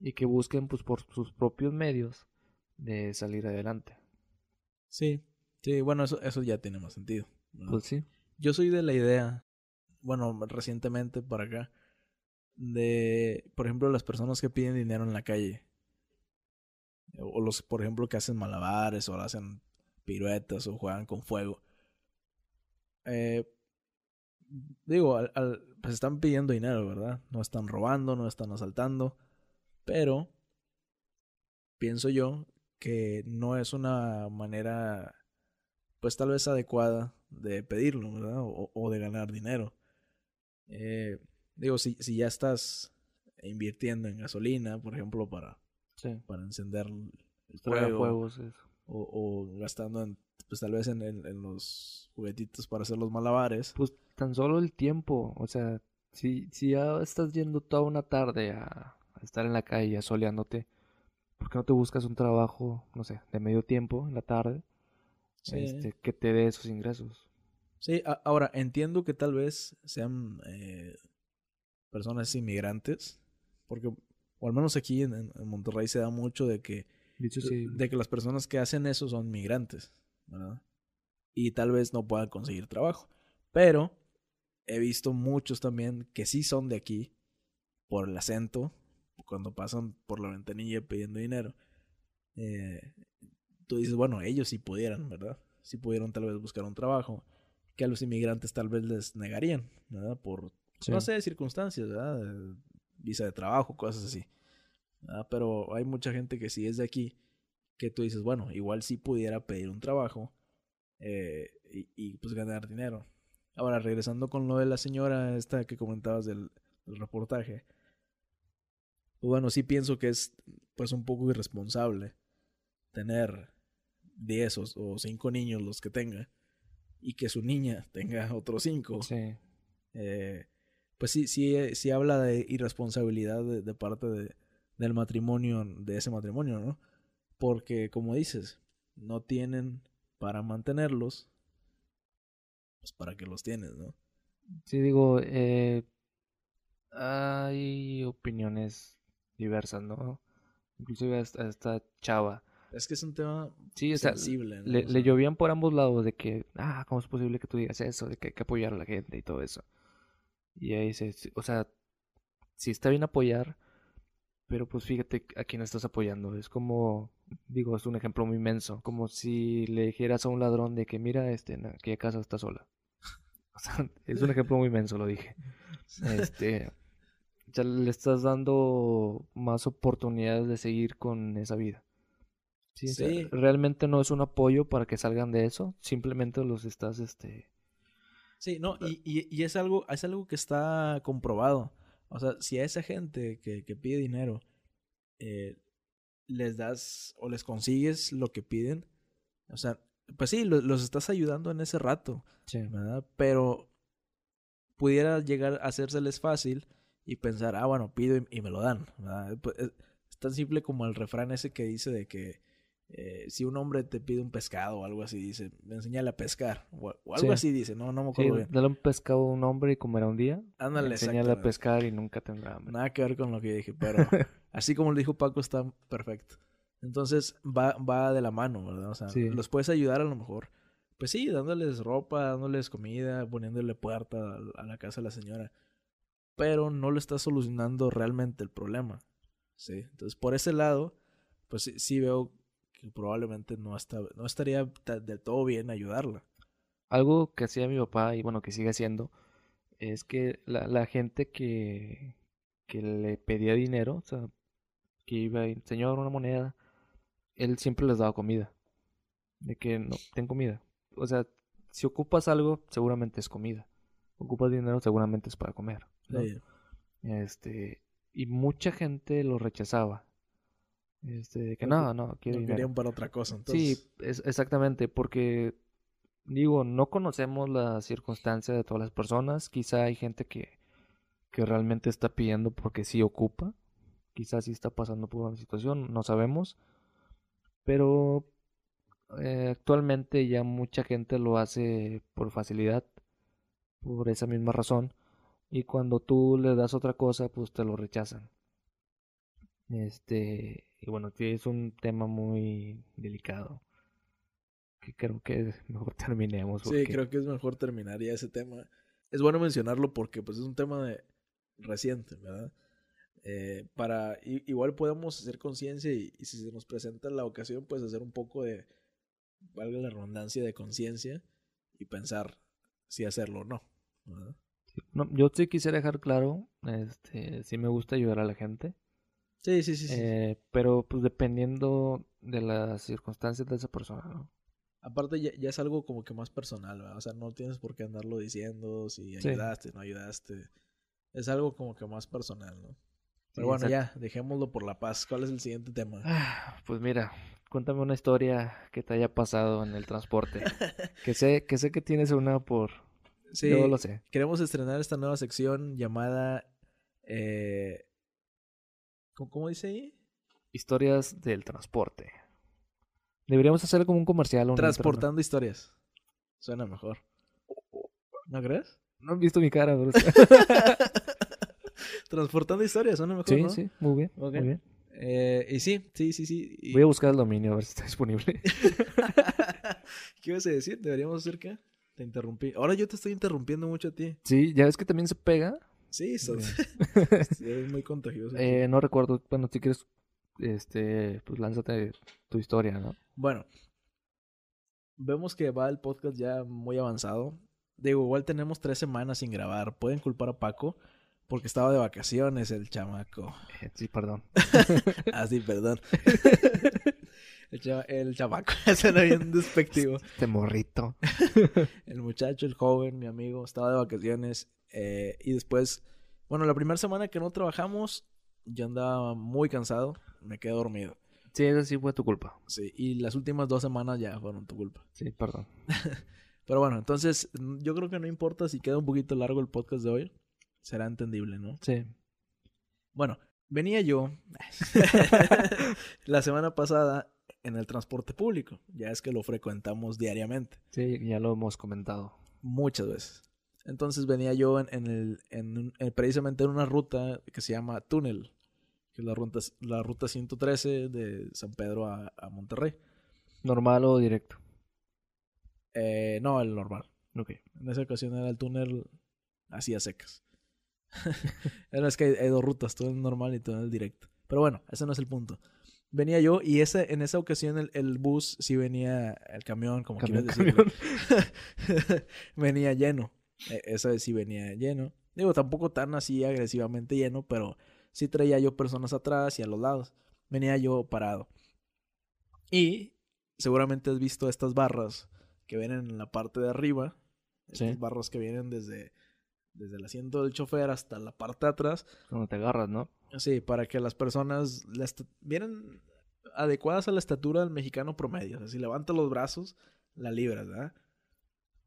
Y que busquen pues por sus propios medios de salir adelante. Sí. Sí, bueno, eso, eso ya tiene más sentido. ¿no? Pues sí. Yo soy de la idea, bueno, recientemente para acá, de, por ejemplo, las personas que piden dinero en la calle. O los, por ejemplo, que hacen malabares o hacen piruetas o juegan con fuego. Eh, digo, al, al- pues están pidiendo dinero, ¿verdad? No están robando, no están asaltando. Pero pienso yo que no es una manera, pues tal vez adecuada de pedirlo, ¿verdad? O, o de ganar dinero. Eh, digo, si, si ya estás invirtiendo en gasolina, por ejemplo, para, Sí. para encender el fuego, o, o gastando en, pues tal vez en, en- en los juguetitos para hacer los malabares. Pues tan solo el tiempo, o sea, si, si ya estás yendo toda una tarde a, a estar en la calle asoleándote, ¿por qué no te buscas un trabajo, no sé, de medio tiempo en la tarde, Sí. este, que te dé esos ingresos? Sí, a- ahora entiendo que tal vez sean eh, personas inmigrantes, porque, o al menos aquí en, Monterrey se da mucho de que, Dicho sí, de que las personas que hacen eso son migrantes, ¿verdad? Y tal vez no puedan conseguir trabajo. Pero he visto muchos también que sí son de aquí, por el acento, cuando pasan por la ventanilla pidiendo dinero. Eh, tú dices, bueno, ellos sí pudieran, ¿verdad? Sí pudieron tal vez buscar un trabajo que a los inmigrantes tal vez les negarían, ¿verdad? Por, Sí. no sé, circunstancias, ¿verdad? Eh, Visa de trabajo, cosas así. ¿verdad? Pero hay mucha gente que sí es de aquí, que tú dices, bueno, igual sí pudiera pedir un trabajo eh, y, y, pues ganar dinero. Ahora, regresando con lo de la señora esta que comentabas del, del reportaje, pues bueno, sí pienso que es pues un poco irresponsable tener 10 o, o 5 niños los que tenga y que su niña tenga otros 5. sí, Eh, pues sí, sí, eh, sí habla de irresponsabilidad de, de parte de, del matrimonio, de ese matrimonio, ¿no? Porque, como dices, no tienen para mantenerlos, pues para qué los tienes, ¿no? sí digo, eh, hay opiniones diversas, ¿no? Inclusive esta, esta chava, Es que es un tema sí, o sea, sensible, ¿no? le, O le llovían por ambos lados de que, ah, ¿cómo es posible que tú digas eso? De que hay que apoyar a la gente y todo eso. Y ahí sí, o sea, sí está bien apoyar, pero pues fíjate a quién estás apoyando. Es como, digo, es un ejemplo muy inmenso, como si le dijeras a un ladrón de que mira, este, en aquella casa está sola. O sea, es un ejemplo muy inmenso, lo dije. Este, ya le estás dando más oportunidades de seguir con esa vida. Sí, o sea, Sí. realmente no es un apoyo para que salgan de eso, simplemente los estás, este, Sí, no, y, y, y es algo, es algo que está comprobado. O sea, si a esa gente que, que pide dinero eh, les das o les consigues lo que piden, o sea, pues sí, lo- los estás ayudando en ese rato, sí, ¿verdad? Pero pudiera llegar a hacérseles fácil y pensar, ah, bueno, pido y, y me lo dan, ¿verdad? Pues, Es es tan simple como el refrán ese que dice de que eh, si un hombre te pide un pescado o algo así, dice, enséñale a pescar. O, o algo Sí. así dice, no, no me Sí, acuerdo bien. dale un pescado a un hombre y comerá un día. Ándale, Enséñale a pescar y nunca tendrá hambre. Nada que ver con lo que dije, pero así como lo dijo Paco, está perfecto. Entonces va, va de la mano, ¿verdad? O sea, Sí. los puedes ayudar a lo mejor. Pues sí, dándoles ropa, dándoles comida, poniéndole puerta a, la casa de la señora. Pero no le estás solucionando realmente el problema. Sí. Entonces, por ese lado, pues sí, sí veo que probablemente no, está, no estaría ta- del todo bien ayudarla. Algo que hacía mi papá y bueno, que sigue haciendo, es que la, la gente que, que le pedía dinero, o sea, que iba y, señor, una moneda, él siempre les daba comida. De que no, ten comida. O sea, si ocupas algo, seguramente es comida. Ocupas dinero, seguramente es para comer. ¿no? Sí. Este, y mucha gente lo rechazaba. Este, que no, no, quiero No dinero. querían para otra cosa. Entonces, Sí, es, exactamente, porque digo, no conocemos la circunstancia de todas las personas. Quizá hay gente que, que realmente está pidiendo porque sí ocupa. Quizás sí está pasando por una situación, no sabemos. Pero eh, actualmente ya mucha gente lo hace por facilidad, por esa misma razón. Y cuando tú le das otra cosa, pues te lo rechazan. Este, y bueno, sí es un tema muy delicado. Que creo que mejor terminemos. Sí, creo que es mejor terminar ya ese tema. Es bueno mencionarlo porque pues es un tema de- reciente, ¿verdad? Eh, para igual podemos hacer conciencia y, y si se nos presenta la ocasión, pues hacer un poco de, valga la redundancia, de conciencia y pensar si hacerlo o no. ¿verdad? No, yo sí quisiera dejar claro, este, sí me gusta ayudar a la gente, Sí, sí, sí. sí. eh, pero pues dependiendo de las circunstancias de esa persona, ¿no? Aparte ya, ya es algo como que más personal, ¿verdad? O sea, no tienes por qué andarlo diciendo si Sí. ayudaste, no ayudaste. Es algo como que más personal, ¿no? Sí, Pero bueno, exacto. ya, dejémoslo por la paz. ¿Cuál es el siguiente tema? Ah, Pues mira, cuéntame una historia que te haya pasado en el transporte. Que sé, que sé que tienes una por... Sí, Yo lo sé. queremos estrenar esta nueva sección llamada... Eh, ¿cómo, dice ahí? Historias del transporte. Deberíamos hacer como un comercial. un Transportando historias. Suena mejor. ¿No crees? No han visto mi cara, pero... Transportando historias, suena mejor, sí, ¿no? sí, muy bien, muy bien. Eh, y sí, sí, sí, sí. y- Voy a buscar el dominio a ver si está disponible. ¿Qué ibas a decir? ¿Deberíamos hacer qué? Te interrumpí. Ahora yo te estoy interrumpiendo mucho a ti. Sí, ya ves que también se pega. Sí, sí, es muy contagioso. Eh, no recuerdo, bueno, si quieres, este, pues lánzate tu historia, ¿no? Bueno, vemos que va el podcast ya muy avanzado. Digo, igual tenemos tres semanas sin grabar. Pueden culpar a Paco porque estaba de vacaciones el chamaco. Eh, sí, perdón. Ah, sí, perdón. El, chama- el chamaco, suena bien despectivo. Este morrito. El muchacho, el joven, mi amigo, estaba de vacaciones. Eh, y después, bueno, la primera semana que no trabajamos, yo andaba muy cansado. Me quedé dormido. Sí, esa sí fue tu culpa. Sí, y las últimas dos semanas ya fueron tu culpa. Sí, perdón. Pero bueno, entonces yo creo que no importa si queda un poquito largo el podcast de hoy. Será entendible, ¿no? Sí. Bueno, venía yo la semana pasada en el transporte público. Ya es que lo frecuentamos diariamente, Sí, ya lo hemos comentado. muchas veces. Entonces venía yo en, en el, en precisamente en una ruta que se llama Túnel, que es la ruta, la ruta 113 de San Pedro a, a Monterrey. ¿Normal o directo? Eh, no, el normal. Ok. En esa ocasión era el túnel así a secas. Es que hay, hay dos rutas, túnel normal y túnel directo. Pero bueno, ese no es el punto. Venía yo y ese, en esa ocasión el, el bus sí venía, el camión, como quieras decirlo, venía lleno. E- esa sí venía lleno. Digo, tampoco tan así agresivamente lleno, pero sí traía yo personas atrás y a los lados. Venía yo parado. Y seguramente has visto estas barras que vienen en la parte de arriba. Estas Sí. barras que vienen desde, desde el asiento del chofer hasta la parte de atrás. Cuando te agarras, ¿no? Sí, para que las personas la esta- vienen adecuadas a la estatura del mexicano promedio. O sea, si levanta los brazos, la libras, ¿verdad?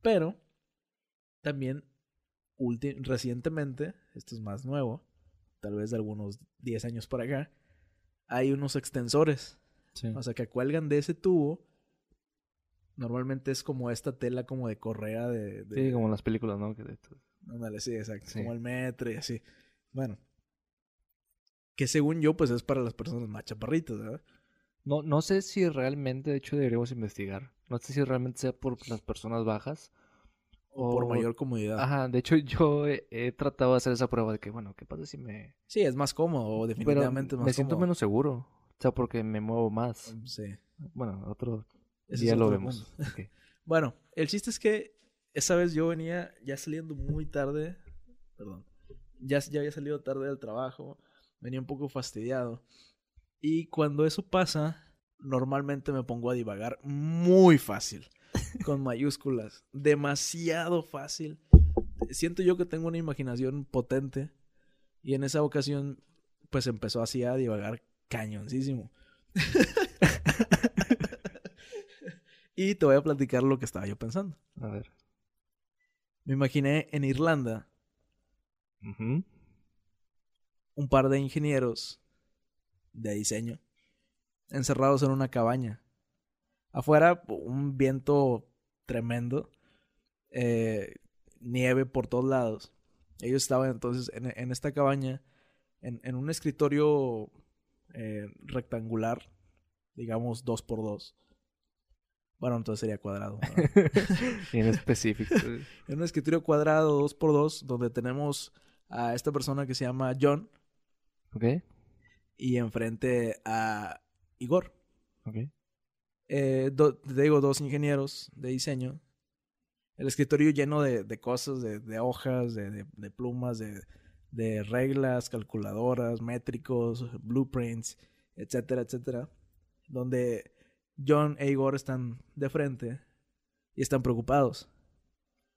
Pero también recientemente, esto es más nuevo, tal vez de algunos 10 años para acá, hay unos extensores Sí. O sea, que cuelgan de ese tubo. Normalmente es como esta tela como de correa de... de- Sí, como en las películas, ¿no? Que de- Ándale, sí, exacto. Sí. Como el metro y así. Bueno. Que según yo, pues es para las personas más chaparritas, ¿verdad? No, no sé si realmente, de hecho, deberíamos investigar. No sé si realmente sea por las personas bajas. O por mayor comodidad. Ajá, de hecho, yo he, he tratado de hacer esa prueba de que, bueno, ¿qué pasa si me... Sí, es más cómodo, Pero definitivamente es más me siento cómodo. menos seguro. O sea, porque me muevo más. Sí. Bueno, otro Ese día lo vemos. Bueno, el chiste es que esa vez yo venía ya saliendo muy tarde. Perdón. Ya, ya había salido tarde del trabajo. Venía un poco fastidiado. Y cuando eso pasa, normalmente me pongo a divagar muy fácil. Con mayúsculas. Demasiado fácil. Siento yo que tengo una imaginación potente. Y en esa ocasión, pues empezó así a divagar cañoncísimo. y te voy a platicar lo que estaba yo pensando. A ver. Me imaginé en Irlanda un par de ingenieros de diseño encerrados en una cabaña. Afuera un viento tremendo, eh, nieve por todos lados. Ellos estaban entonces en, en esta cabaña, en, en un escritorio eh, rectangular, digamos dos por dos. Bueno, entonces sería cuadrado. Bien específico. en un escritorio cuadrado dos por dos, donde tenemos a esta persona que se llama John ¿Ok? y enfrente a Igor. Ok. Eh, do- te digo, dos ingenieros de diseño. El escritorio lleno de, de cosas, de, de hojas, de, de- plumas, de, de reglas, calculadoras, métricos, blueprints, etcétera, etcétera. Donde John e Igor están de frente y están preocupados.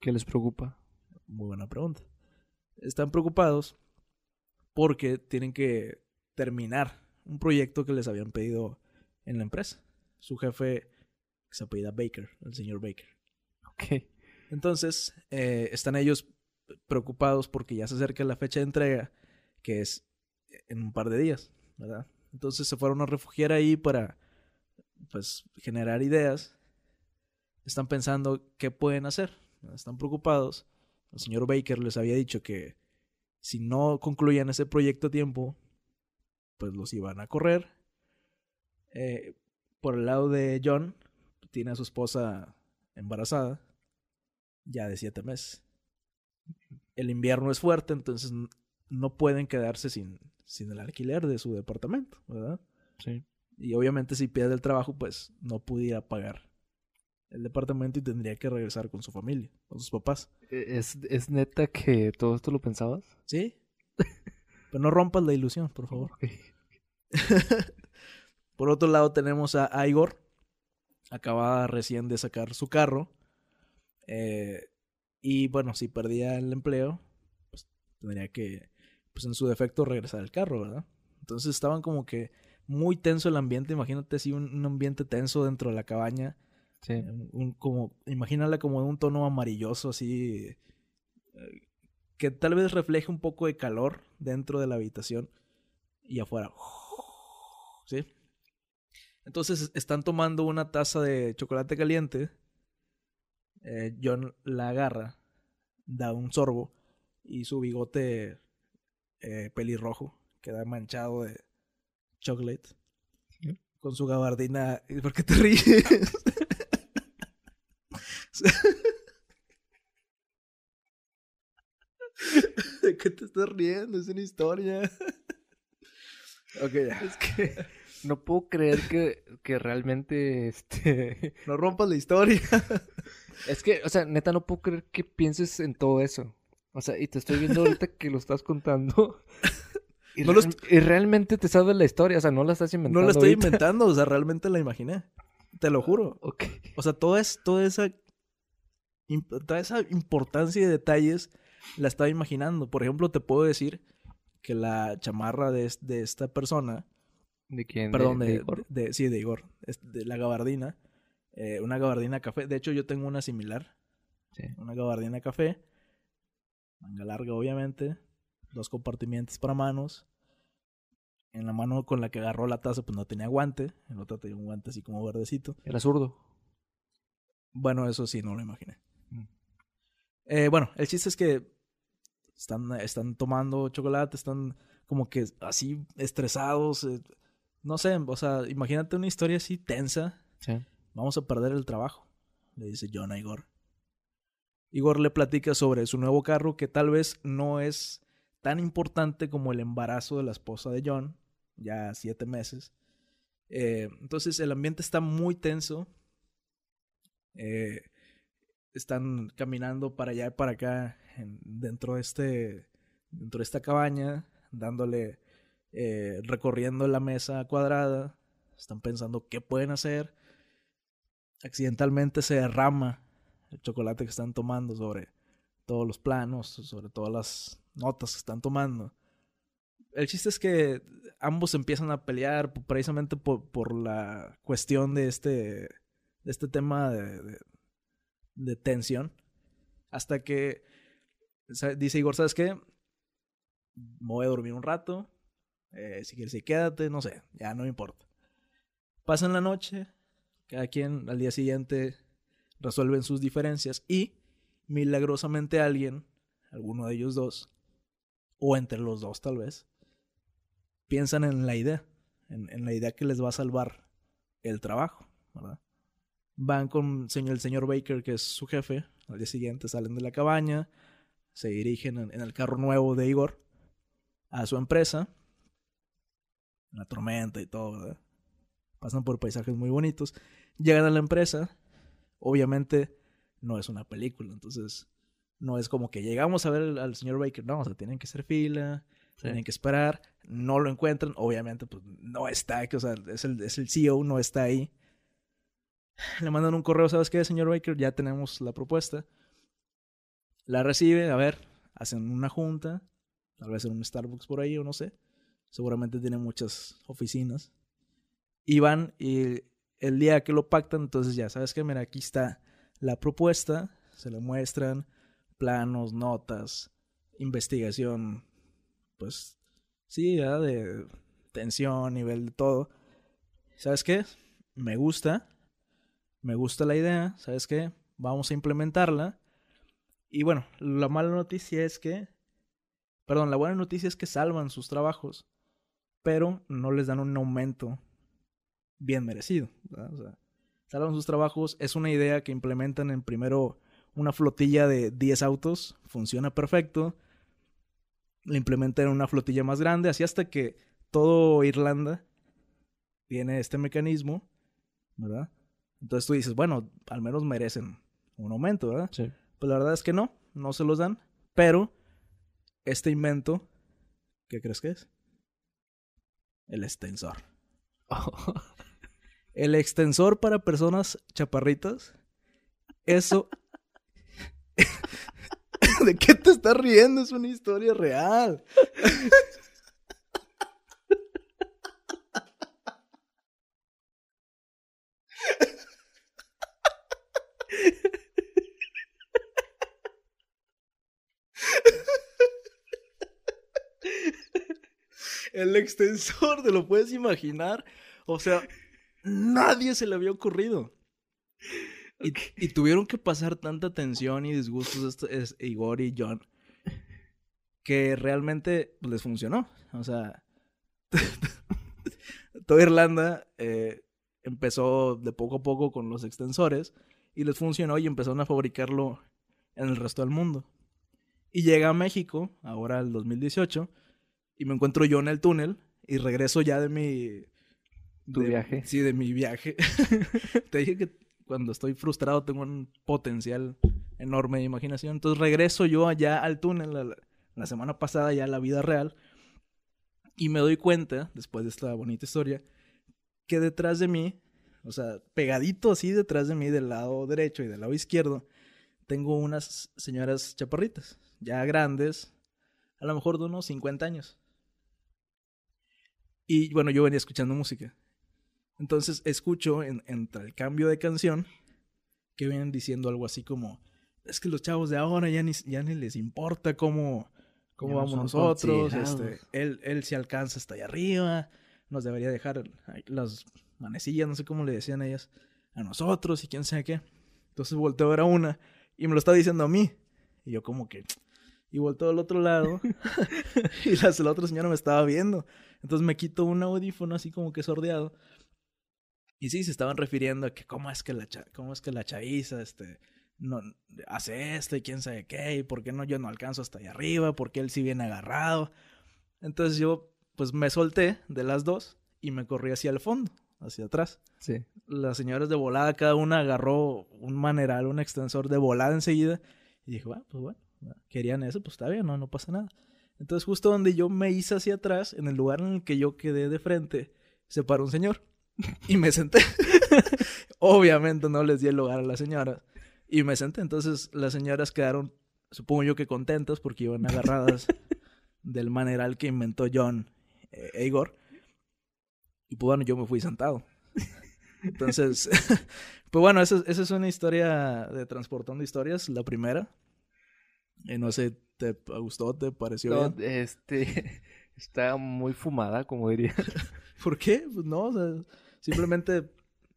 ¿Qué les preocupa? Muy buena pregunta. Están preocupados porque tienen que terminar un proyecto que les habían pedido en la empresa. Su jefe se apellida Baker, el señor Baker. Ok. Entonces, eh, están ellos preocupados porque ya se acerca la fecha de entrega, que es en un par de días, ¿verdad? Entonces se fueron a refugiar ahí para, pues, generar ideas. Están pensando qué pueden hacer. Están preocupados. El señor Baker les había dicho que si no concluían ese proyecto a tiempo, pues los iban a correr. Eh, por el lado de John, tiene a su esposa embarazada, ya de siete meses. El invierno es fuerte, entonces no pueden quedarse sin, sin el alquiler de su departamento, ¿verdad? Sí. Y obviamente si pierde el trabajo, pues no pudiera pagar el departamento y tendría que regresar con su familia, con sus papás. E- ¿Es, ¿Es neta que todo esto lo pensabas? ¿Sí? Pero no rompas la ilusión, por favor. Por otro lado tenemos a, a Igor. Acaba recién de sacar su carro. Eh, y bueno, si perdía el empleo, pues tendría que, pues en su defecto, regresar al carro, ¿verdad? Entonces estaban como que muy tenso el ambiente. Imagínate así un, un ambiente tenso dentro de la cabaña. Sí. Un, un- como, imagínala como de un tono amarilloso así. eh, que tal vez refleje un poco de calor dentro de la habitación y afuera. ¿Sí? Entonces están tomando una taza de chocolate caliente. Eh, John la agarra, da un sorbo y su bigote eh, pelirrojo queda manchado de chocolate. Sí. Con su gabardina. ¿Por qué te ríes? ¿De qué te estás riendo? Es una historia. ok, ya. Es que no puedo creer que, que realmente este No rompas la historia. es que, o sea, neta no puedo creer que pienses en todo eso. O sea, y te estoy viendo ahorita que lo estás contando. Y, No realmente te sabes la historia, o sea, no la estás inventando. No la estoy ahorita. inventando, o sea, realmente la imaginé. Te lo juro. Ok. O sea, toda, es, toda esa toda esa importancia y detalles la estaba imaginando. Por ejemplo, te puedo decir que la chamarra de, de esta persona, ¿De quién? perdón, ¿De- de, de Igor? de- sí, de Igor, es de la gabardina, eh, una gabardina café. De hecho, yo tengo una similar, Sí. una gabardina café, manga larga, obviamente, dos compartimientos para manos. En la mano con la que agarró la taza, pues no tenía guante. En la otra tenía un guante así como verdecito. Era zurdo. Bueno, eso sí, no lo imaginé. Mm. Eh, bueno, el chiste es que están, están tomando chocolate, están como que así estresados. Eh, no sé, o sea, imagínate una historia así tensa. Sí. Vamos a perder el trabajo, le dice John a Igor. Igor le platica sobre su nuevo carro que tal vez no es tan importante como el embarazo de la esposa de John, ya siete meses. Eh, entonces el ambiente está muy tenso. Eh, están caminando para allá y para acá dentro de este dentro de esta cabaña, dándole eh, recorriendo la mesa cuadrada. Están pensando qué pueden hacer. Accidentalmente se derrama el chocolate que están tomando sobre todos los planos, sobre todas las notas que están tomando. El chiste es que ambos empiezan a pelear precisamente por, la cuestión de este, de este tema de, de, tensión. Hasta que dice Igor, ¿sabes qué? Me voy a dormir un rato. Eh, si quieres, quédate, no sé, ya no me importa. Pasan la noche, cada quien al día siguiente resuelven sus diferencias y milagrosamente alguien, alguno de ellos dos, o entre los dos tal vez, piensan en la idea, en, la idea que les va a salvar el trabajo, ¿verdad? Van con el señor Baker, que es su jefe, al día siguiente salen de la cabaña, se dirigen en, el carro nuevo de Igor a su empresa, la tormenta y todo, ¿verdad? Pasan por paisajes muy bonitos, llegan a la empresa, obviamente no es una película, entonces no es como que llegamos a ver al señor Baker, no, o sea, tienen que hacer fila, tienen que esperar, no lo encuentran, obviamente pues no está, o sea, es el, es el CEO, no está ahí. Le mandan un correo, ¿sabes qué, señor Baker? Ya tenemos la propuesta. La recibe, a ver, hacen una junta, tal vez en un Starbucks por ahí o no sé. Seguramente tiene muchas oficinas. Y van y el día que lo pactan, entonces ya, ¿sabes qué? Mira, aquí está la propuesta, se le muestran planos, notas, investigación, pues sí, de tensión, nivel de todo. ¿Sabes qué? Me gusta, me gusta la idea, ¿sabes qué? Vamos a implementarla. Y bueno, la mala noticia es que, perdón, la buena noticia es que salvan sus trabajos, pero no les dan un aumento bien merecido. O sea, salvan sus trabajos. Es una idea que implementan en primero una flotilla de 10 autos. Funciona perfecto. Le implementan una flotilla más grande. Así hasta que todo Irlanda tiene este mecanismo. ¿Verdad? Entonces tú dices, bueno, al menos merecen un aumento, ¿verdad? Sí. Pues la verdad es que no, no se los dan. Pero este invento, ¿qué crees que es? El extensor. El extensor para personas chaparritas. Eso. ¿De qué te estás riendo? Es una historia real. El extensor, ¿te lo puedes imaginar? O sea, nadie se le había ocurrido. Y, tuvieron que pasar tanta tensión y disgustos esto, es, Igor y John que realmente les funcionó. O sea, toda Irlanda eh, empezó de poco a poco con los extensores y les funcionó y empezaron a fabricarlo en el resto del mundo. Y llega a México, ahora el 2018, y me encuentro yo en el túnel y regreso ya de mi ¿Tu viaje? Sí, de mi viaje. Te dije que cuando estoy frustrado tengo un potencial enorme de imaginación. Entonces regreso yo allá al túnel la, la semana pasada, ya a la vida real. Y me doy cuenta, después de esta bonita historia, que detrás de mí, o sea, pegadito así detrás de mí, del lado derecho y del lado izquierdo, tengo unas señoras chaparritas, ya grandes, a lo mejor de unos 50 años. Y bueno, yo venía escuchando música. Entonces escucho en, entre el cambio de canción que vienen diciendo algo así como, es que los chavos de ahora ya ni, ya ni les importa cómo, ¿Cómo vamos nosotros? Este, él, él se alcanza hasta allá arriba. Nos debería dejar las manecillas, no sé cómo le decían ellas, a nosotros y quién sabe qué. Entonces volteo a ver a una y me lo está diciendo a mí. Y yo como que... Y volteo al otro lado y la, la otra señora me estaba viendo. Entonces me quito un audífono así como que sordeado. Y sí, se estaban refiriendo a que cómo es que la, cha- cómo es que la chaviza este, no, hace esto y quién sabe qué, y por qué no yo no alcanzo hasta allá arriba, porque él sí viene agarrado. Entonces yo pues me solté de las dos y me corrí hacia el fondo, hacia atrás. Sí. Las señoras de volada, cada una agarró un maneral, un extensor de volada enseguida. Y dije, bueno, pues bueno, querían eso, pues está bien, no, no pasa nada. Entonces justo donde yo me hice hacia atrás, en el lugar en el que yo quedé de frente, se paró un señor. Y me senté. Obviamente no les di el lugar a las señoras. Y me senté. Entonces las señoras quedaron, supongo yo que contentas porque iban agarradas del maneral que inventó John eh, Igor. Y pues bueno, yo me fui sentado. Entonces, pues bueno, esa, esa es una historia de Transportando Historias, la primera. Eh, no sé, ¿te gustó? ¿Te pareció No, bien? este está muy fumada, como diría. ¿Por qué? Pues no, o sea, simplemente,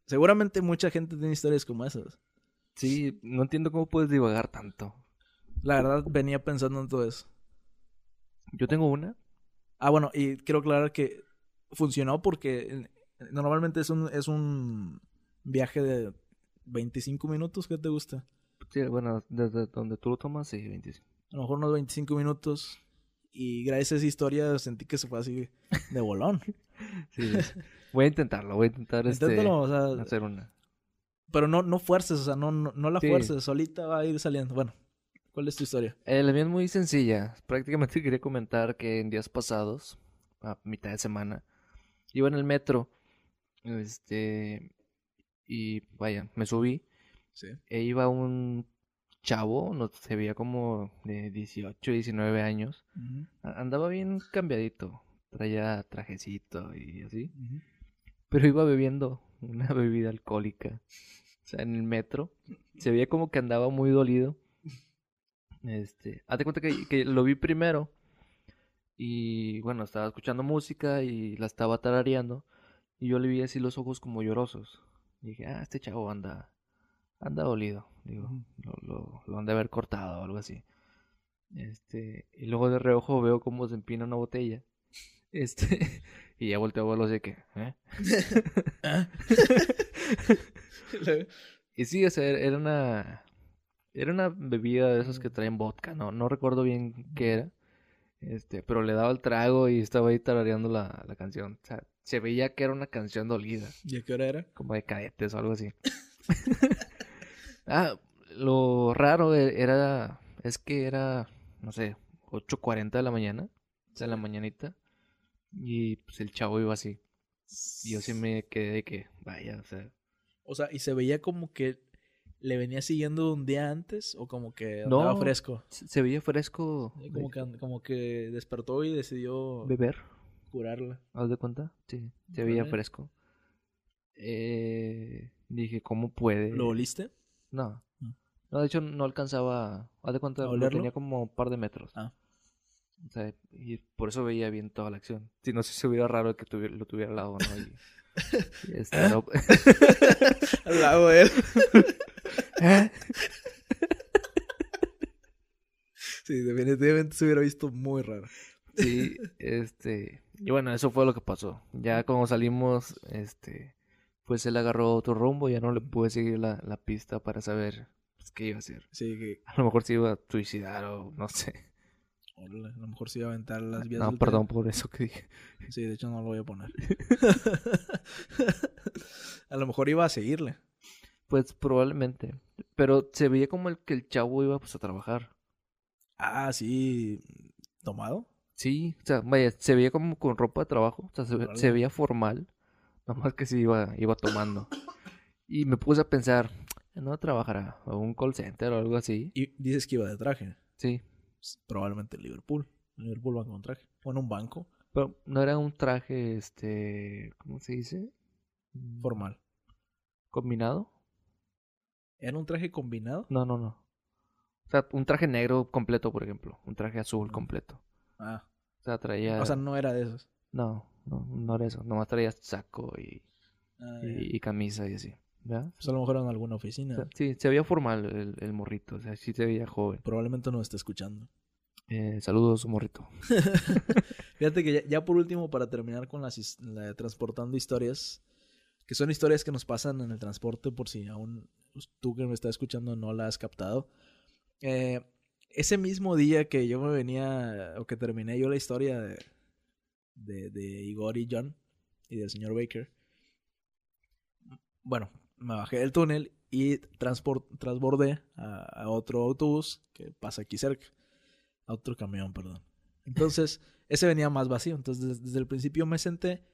seguramente mucha gente tiene historias como esas. Sí, no entiendo cómo puedes divagar tanto. La verdad, venía pensando en todo eso. Yo tengo una. Ah, bueno, y quiero aclarar que funcionó porque normalmente es un, es un viaje de 25 minutos, ¿qué te gusta? Sí, bueno, desde donde tú lo tomas, sí, 25. A lo mejor unos 25 minutos. Y gracias a esa historia sentí que se fue así de bolón. Sí, voy a intentarlo, voy a intentar este, o sea, hacer una. pero no, no fuerces, o sea, no, no, no la Sí. fuerces, solita va a ir saliendo. Bueno, ¿cuál es tu historia? Eh, la mía es muy sencilla. Prácticamente quería comentar que en días pasados, a mitad de semana, iba en el metro. Este. Y vaya, me subí. Sí. E iba un chavo, no se veía como de 18, 19 años. A- Andaba bien cambiadito. Traía trajecito y así. Pero iba bebiendo una bebida alcohólica. O sea, en el metro. Se veía como que andaba muy dolido. Este, hazte cuenta que, que lo vi primero. Y bueno, estaba escuchando música y la estaba tarareando. Y yo le vi así los ojos como llorosos. Y dije, ah, este chavo anda, anda dolido. Digo, lo, lo, lo han de haber cortado o algo así. Este, y luego de reojo veo cómo se empina una botella. Este, y ya volteo a verlo así que, ¿eh? Y sí, o sea, era una. Era una bebida de esas que traen vodka, ¿no? No recuerdo bien qué era. Este, pero le daba el trago y estaba ahí tarareando la, la canción. O sea, se veía que era una canción dolida, ¿Y a qué hora era? como de cadetes o algo así. Ah, lo raro e- era. Es que era, no sé, 8.40 de la mañana. De la mañanita. Y pues el chavo iba así. Y yo sí me quedé de que, vaya, o sea. O sea, ¿y se veía como que le venía siguiendo un día antes o como que andaba No. fresco? Se veía fresco. Como que, como que despertó y decidió Beber, curarla. ¿haz de cuenta? Sí, se veía fresco. Eh, dije, ¿cómo puede? ¿Lo oliste? No. No, de hecho no alcanzaba, haz de cuenta, tenía como un par de metros. Ah. O sea, y por eso veía bien toda la acción. Si no, si se hubiera raro que tuviera- lo tuviera al lado, ¿no? Y, y este, no- Al lado de él. Sí, definitivamente se hubiera visto muy raro. Sí, este, y bueno, eso fue lo que pasó. Ya cuando salimos, este, pues él agarró otro rumbo, ya no le pude seguir la, la pista para saber pues, qué iba a hacer. Sí, que A lo mejor se iba a suicidar o no sé. a lo mejor se iba a aventar las vías No, del perdón por eso que dije. Sí, de hecho no lo voy a poner. a lo mejor iba a seguirle. Pues probablemente. Pero se veía como el que el chavo iba pues a trabajar. Ah, sí. ¿Tomado? Sí, o sea, vaya, se veía como con ropa de trabajo, o sea, se, se veía formal, nomás que sí iba, iba tomando. Y me puse a pensar, no trabajará, o un call center o algo así. Y dices que iba de traje. Sí, Pues, Probablemente en Liverpool. En Liverpool va con traje. O en un banco pero no era un traje, este, ¿cómo se dice? Formal. ¿Combinado? ¿Era un traje combinado? No, no, no. O sea, un traje negro completo, por ejemplo, un traje azul Mm. completo. Ah. O sea, traía... O sea, no era de esos. No, no, no era eso. Nomás traía saco y, Ah, y, camisa y así. ¿Verdad? Pues a lo mejor en alguna O oficina. sea, sí, se veía formal el, el morrito. O sea, sí se veía joven. Probablemente no esté escuchando. Eh, saludos, morrito. Fíjate que ya, ya por último, para terminar con las la- transportando historias, que son historias que nos pasan en el transporte, por si aún tú que me estás escuchando no la has captado. Eh, ese mismo día que yo me venía, o que terminé yo la historia de, de, de Igor y John y del señor Baker, bueno, me bajé del túnel y transbordé a, a otro autobús que pasa aquí cerca. A otro camión, perdón. Entonces, ese venía más vacío. Entonces, des- desde, el principio me senté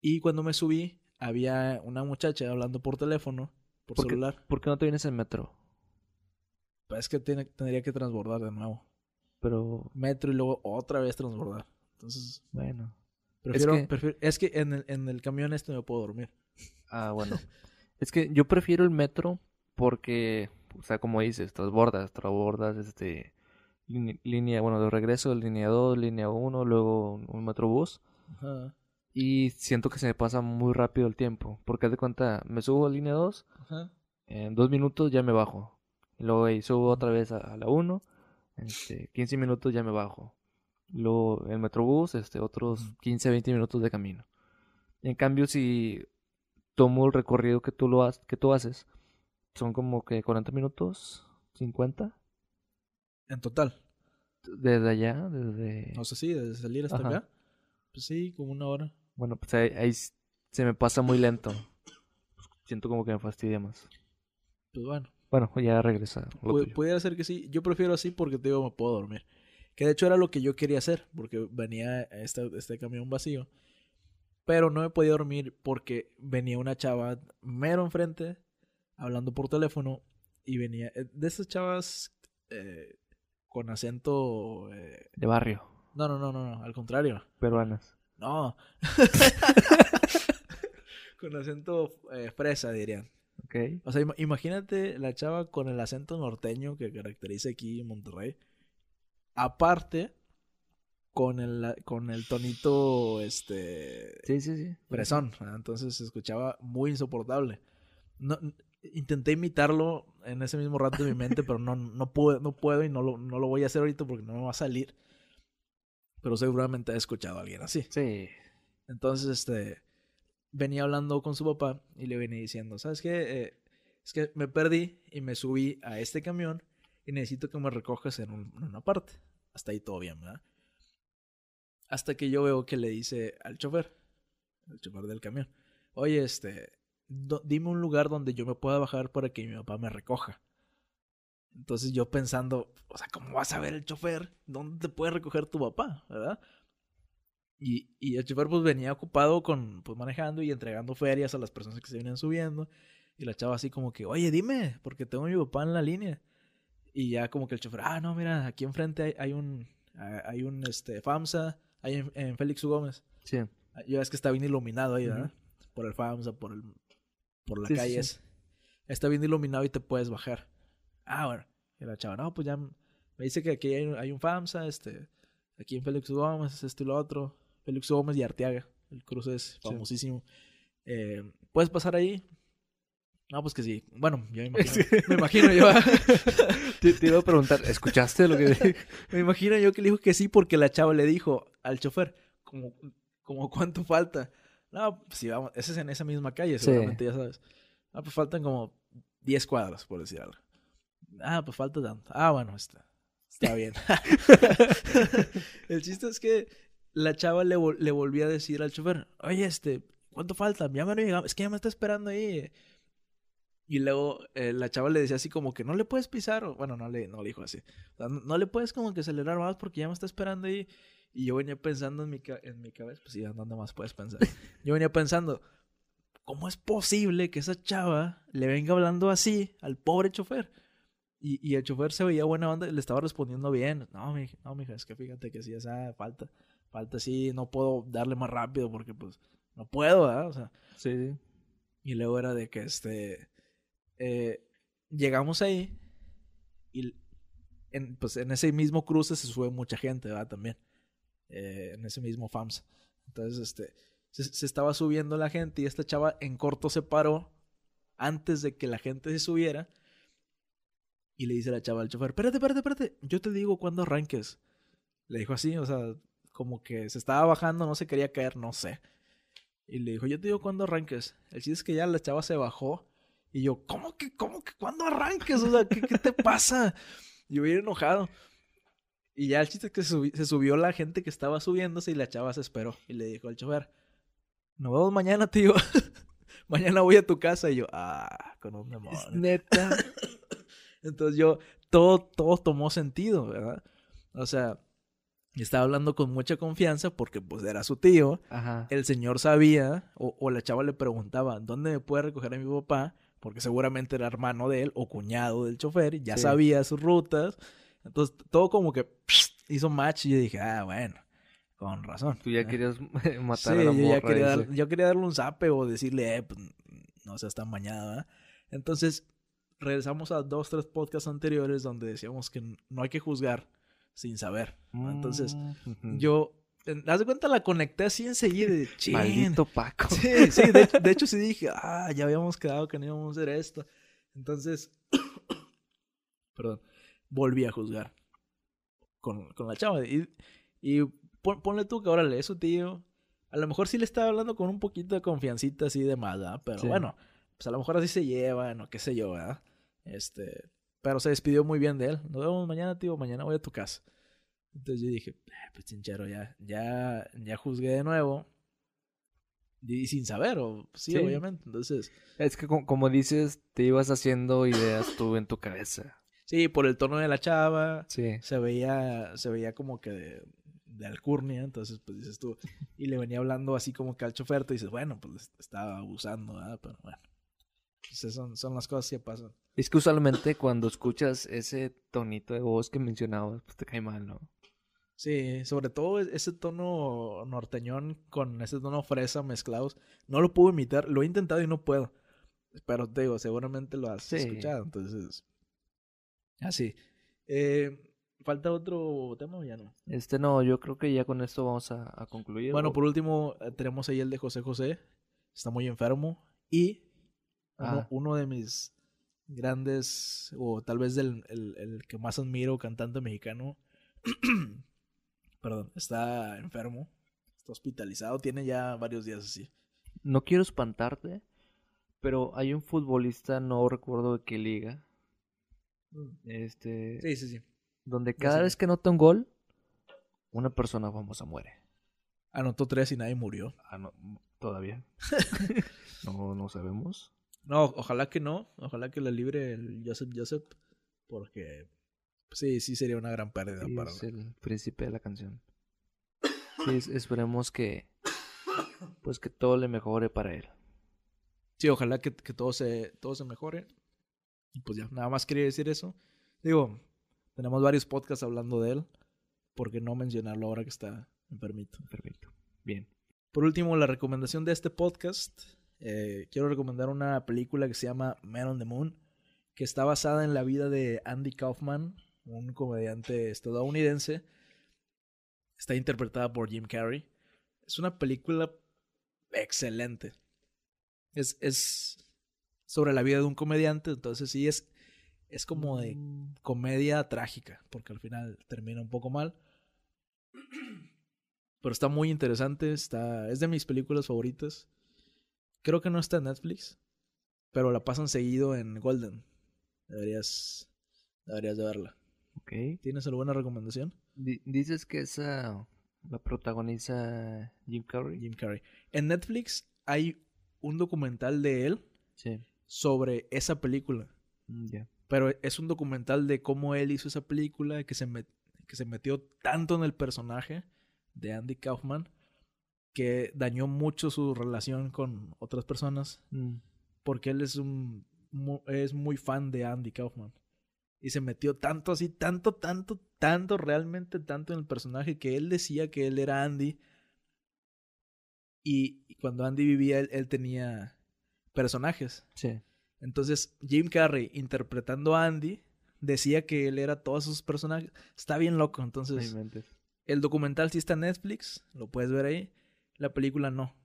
y cuando me subí, había una muchacha hablando por teléfono, por ¿Por qué? celular. ¿Por qué no te vienes en metro? Pues es que tiene- tendría que transbordar de nuevo. Pero, Metro y luego otra vez transbordar. Entonces, bueno. prefiero. que- prefiero- es que en el, en el camión este me puedo dormir. Ah, bueno. es que yo prefiero el metro porque, o sea, como dices, transbordas, transbordas, este, línea, bueno, de regreso, línea 2, línea 1, luego un, metrobús. Ajá. Y siento que se me pasa muy rápido el tiempo. Porque de cuenta, me subo a línea 2, Ajá. en dos minutos ya me bajo. Y luego ahí subo otra vez a, a la 1, este, 15 minutos ya me bajo. Luego el metrobús, este, otros Ujú. 15, 20 minutos de camino. En cambio, si tomo el recorrido que tú, lo has, que tú haces, son como que 40 minutos, 50, En total. desde allá, desde... O sea, sí, desde salir hasta Ajá. acá. Pues sí, como una hora. Bueno, pues ahí, ahí se me pasa muy lento. Siento como que me fastidia más. Pues bueno. Bueno, ya regresa pudiera ser que sí. Yo prefiero así porque te digo, me puedo dormir. Que de hecho era lo que yo quería hacer, porque venía este, este camión vacío. Pero no me podía dormir porque venía una chava mero enfrente, hablando por teléfono, y venía eh, de esas chavas eh, con acento... eh, De barrio, no, no, no, no, no, al contrario. peruanas. No. con acento eh, fresa, dirían. ¿Ok? O sea, ima- imagínate la chava con el acento norteño que caracteriza aquí en Monterrey. Aparte, con el, con el tonito, este, Sí, sí, sí. ¿verdad? Entonces se escuchaba muy insoportable. No, intenté imitarlo en ese mismo rato de mi mente, pero no, no, puedo, no puedo y no lo, no lo voy a hacer ahorita porque no me va a salir. Pero seguramente he escuchado a alguien así. Sí. Entonces, este, venía hablando con su papá y le venía diciendo, ¿sabes qué? Eh, es que me perdí y me subí a este camión y necesito que me recojas en, un- en una parte. Hasta ahí todo bien, ¿verdad? Hasta que yo veo que le dice al chofer, al chofer del camión, oye, este, dime un lugar donde yo me pueda bajar para que mi papá me recoja. Entonces yo pensando, o sea, ¿cómo vas a ver el chofer? ¿Dónde te puede recoger tu papá? ¿Verdad? Y, y el chofer pues venía ocupado con, pues manejando y entregando ferias a las personas que se venían subiendo. Y la chava así como que, oye, dime, porque tengo a mi papá en la línea. Y ya como que el chofer, ah, no, mira, aquí enfrente hay, hay un, hay un, este, FAMSA, hay en, en Félix U. Gómez. Sí. Ya ves que está bien iluminado ahí, ¿verdad? Por el FAMSA, por el, por la Sí, sí, calle. sí. esa. Está bien iluminado y te puedes bajar. Ah, bueno. Y la chava, no, pues ya me dice que aquí hay, hay un FAMSA, este, aquí en Félix U. Gómez, esto y lo otro. Félix U. Gómez y Arteaga. El cruce es Sí. famosísimo. Eh, ¿Puedes pasar ahí? No, pues que sí. Bueno, yo me imagino, me imagino yo. Te, te iba a preguntar, ¿escuchaste lo que dije? Me imagino yo que le dijo que sí porque la chava le dijo al chofer, como, como cuánto falta. No, pues sí, vamos, ese es en esa misma calle, Sí. seguramente ya sabes. Ah, pues faltan como 10 cuadras, por decir algo. Ah, pues falta tanto. Ah, bueno, está, está bien. El chiste es que la chava le, vol- le volvió a decir al chofer, oye, este, ¿cuánto falta? Ya me no llegamos, es que ya me está esperando ahí. Y luego eh, la chava le decía así como que no le puedes pisar, o bueno, no le, no le dijo así. O sea, no, no le puedes como que acelerar más porque ya me está esperando ahí. Y yo venía pensando en mi, en mi cabeza, pues sí, ¿dónde más puedes pensar? Yo venía pensando, ¿cómo es posible que esa chava le venga hablando así al pobre chofer? Y, y el chofer se veía buena onda y le estaba respondiendo bien. No, mi, no, mija, es que fíjate que sí, esa falta, falta sí, no puedo darle más rápido porque pues no puedo, ¿verdad? O sea, Sí, sí. y luego era de que este. Eh, llegamos ahí. Y en, pues en ese mismo cruce se sube mucha gente, ¿verdad? También. eh, en ese mismo FAMS. Entonces, este, se, se estaba subiendo la gente y esta chava en corto se paró antes de que la gente se subiera. Y le dice la chava al chofer, espérate, espérate, espérate, yo te digo cuando arranques. Le dijo así, o sea, como que se estaba bajando, no se quería caer, no sé. Y le dijo, yo te digo cuando arranques. El chiste es que ya la chava se bajó. Y yo, ¿cómo que, cómo que, cuándo arranques? O sea, ¿qué, qué te pasa? Yo bien enojado. Y ya el chiste es que se, subi- se subió la gente que estaba subiéndose y la chava se esperó. Y le dijo al chofer, nos vemos mañana, tío. mañana voy a tu casa. Y yo, ah, con un demonio. Neta. Entonces yo, todo, todo tomó sentido, ¿verdad? O sea, estaba hablando con mucha confianza porque pues era su tío. Ajá. El señor sabía, o, o la chava le preguntaba, ¿dónde me puede recoger a mi papá? Porque seguramente era hermano de él o cuñado del chofer, y ya Sí. sabía sus rutas. Entonces todo como que pss, hizo match y yo dije, ah, bueno, con razón. Tú ya Ah. querías matar Sí, a la yo ya morra quería, dar- yo quería darle un zape o decirle, eh, pues, no seas tan bañada, ¿verdad? Entonces, regresamos a dos, tres podcasts anteriores donde decíamos que no hay que juzgar sin saber. ¿no? Entonces, Mm, ujú. yo, haz de cuenta, la conecté así enseguida de chin. Maldito Paco. Sí, sí, de, hecho- de hecho sí dije, ah, ya habíamos quedado que no íbamos a hacer esto. Entonces, perdón, volví a juzgar con, con la chava. Y, y pon- ponle tú que ahora lee su tío. A lo mejor sí le estaba hablando con un poquito de confiancita así de más, ¿verdad? Pero Sí. bueno, pues a lo mejor así se llevan o qué sé yo, ¿verdad? Este, pero se despidió muy bien de él. Nos vemos mañana, tío, mañana voy a tu casa. Entonces yo dije, "Ah, pues chinchero, ya, ya, ya juzgué de nuevo. Y sin saber, o sí, Sí. obviamente. Entonces, Es que co- como dices, te ibas haciendo ideas tú en tu cabeza. sí, por el tono de la chava, Sí. se veía, se veía como que de, de alcurnia, entonces pues dices tú, y le venía hablando así como que al chofer, dices, bueno, pues estaba abusando, ¿verdad? Pero bueno, pues son, son las cosas que pasan. Es que usualmente cuando escuchas ese tonito de voz que mencionabas, pues te cae mal, ¿no? Sí, sobre todo e- ese tono norteñón con ese tono fresa mezclados, no lo puedo imitar, lo he intentado y no puedo, pero te digo, seguramente lo has Sí. escuchado, entonces, así. Eh, ¿Falta otro tema o ya no? Este no, yo creo que ya con esto vamos a, a concluir. Bueno, ¿o? por último, eh, tenemos ahí el de José José. Está muy enfermo. Y uno, Ah. uno de mis grandes, o tal vez del, el, el que más admiro, cantante mexicano, perdón, está enfermo. Está hospitalizado. Tiene ya varios días así. No quiero espantarte, pero hay un futbolista, no recuerdo de qué liga, este, Sí, sí, sí. donde cada vez que nota un gol, una persona famosa muere. Anotó tres y nadie murió. Ah, no, todavía. no, no sabemos. No, ojalá que no. Ojalá que la libre el Joseph Joseph. Porque sí, sí sería una gran pérdida Sí, para es el príncipe de la canción. Sí, es- esperemos que, pues que todo le mejore para él. Sí, ojalá que, que todo, se, todo se mejore. Y pues ya, nada más quería decir eso. Digo, tenemos varios podcasts hablando de él. ¿Por qué no mencionarlo ahora que está enfermito? Perfecto. Bien. Por último, la recomendación de este podcast. eh, quiero recomendar una película que se llama Man on the Moon, que está basada en la vida de Andy Kaufman, un comediante estadounidense. Está interpretada por Jim Carrey. Es una película excelente. Es, es sobre la vida de un comediante, entonces sí es, es como de Mm, comedia trágica, porque al final termina un poco mal. Pero está muy interesante, está, es de mis películas favoritas. Creo que no está en Netflix, pero la pasan seguido en Golden. Deberías, deberías de verla. Ok. ¿Tienes alguna recomendación? Di- dices que esa la protagoniza Jim Carrey. Jim Carrey. En Netflix hay un documental de él Sí. sobre esa película. Mm, Ya. Pero es un documental de cómo él hizo esa película, que se, met- que se metió tanto en el personaje de Andy Kaufman que dañó mucho su relación con otras personas Mm, porque él es un mu- es muy fan de Andy Kaufman y se metió tanto así, tanto, tanto, tanto, realmente tanto en el personaje que él decía que él era Andy y, y cuando Andy vivía él, él tenía personajes. Sí. Entonces, Jim Carrey interpretando a Andy decía que él era todos sus personajes. Está bien loco. Entonces. El documental sí está en Netflix, lo puedes ver ahí. La película no.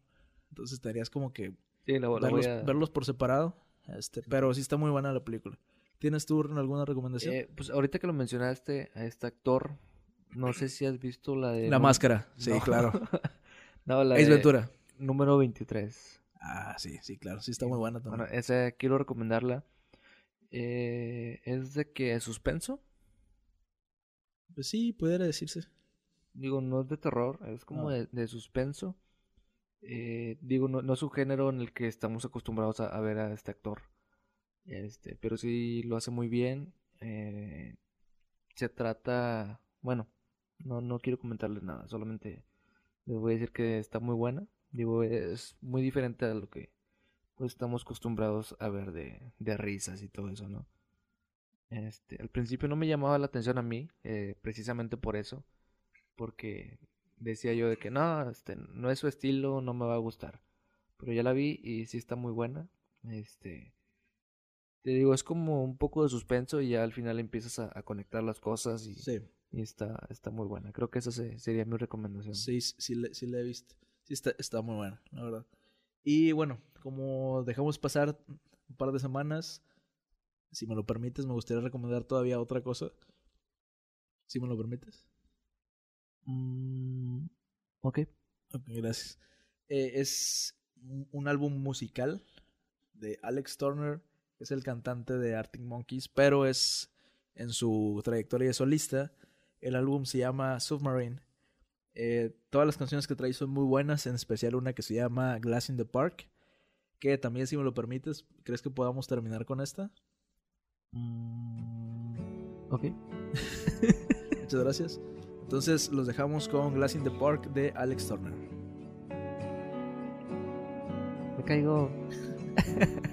Entonces estarías como que Sí, la, la verlos, a... verlos por separado. Este, pero sí está muy buena la película. ¿Tienes tú alguna recomendación? Eh, pues ahorita que lo mencionaste, a este actor, no sé si has visto la de... la máscara. Sí, No. claro. no, la Ace de Ventura. número 23. Ah, sí, sí, claro. Sí está muy buena también. Bueno, esa quiero recomendarla. Eh, es de que es suspenso. Pues sí, pudiera decirse. Digo, no es de terror, es como No. de, de suspenso. Eh, digo, no, no es un género en el que estamos acostumbrados a, a ver a este actor. Este, pero sí lo hace muy bien. Eh, se trata, bueno, no, no quiero comentarles nada, solamente les voy a decir que está muy buena. Digo, es muy diferente a lo que pues, estamos acostumbrados a ver de, de risas y todo eso, ¿no? Este, al principio no me llamaba la atención a mí, eh, precisamente por eso, porque decía yo de que no, este, no es su estilo, no me va a gustar. Pero ya la vi y sí está muy buena. Este, te digo, es como un poco de suspenso y ya al final empiezas a, a conectar las cosas y, Sí, y está, está muy buena. Creo que esa se- sería mi recomendación. sí, sí, le- sí la he visto. Sí está, está muy buena, la verdad. Y bueno, como dejamos pasar un par de semanas, si me lo permites, me gustaría recomendar todavía otra cosa. Si me lo permites. Mm, ok. Ok, gracias. Eh, es un- álbum musical de Alex Turner, es el cantante de Arctic Monkeys, pero es en su trayectoria de solista. El álbum se llama Submarine. Eh, todas las canciones que trae son muy buenas, en especial una que se llama Glass in the Park, que también, si me lo permites, ¿crees que podamos terminar con esta? Mm, ok. Muchas gracias. Entonces los dejamos con Glass in the Park de Alex Turner. Me caigo.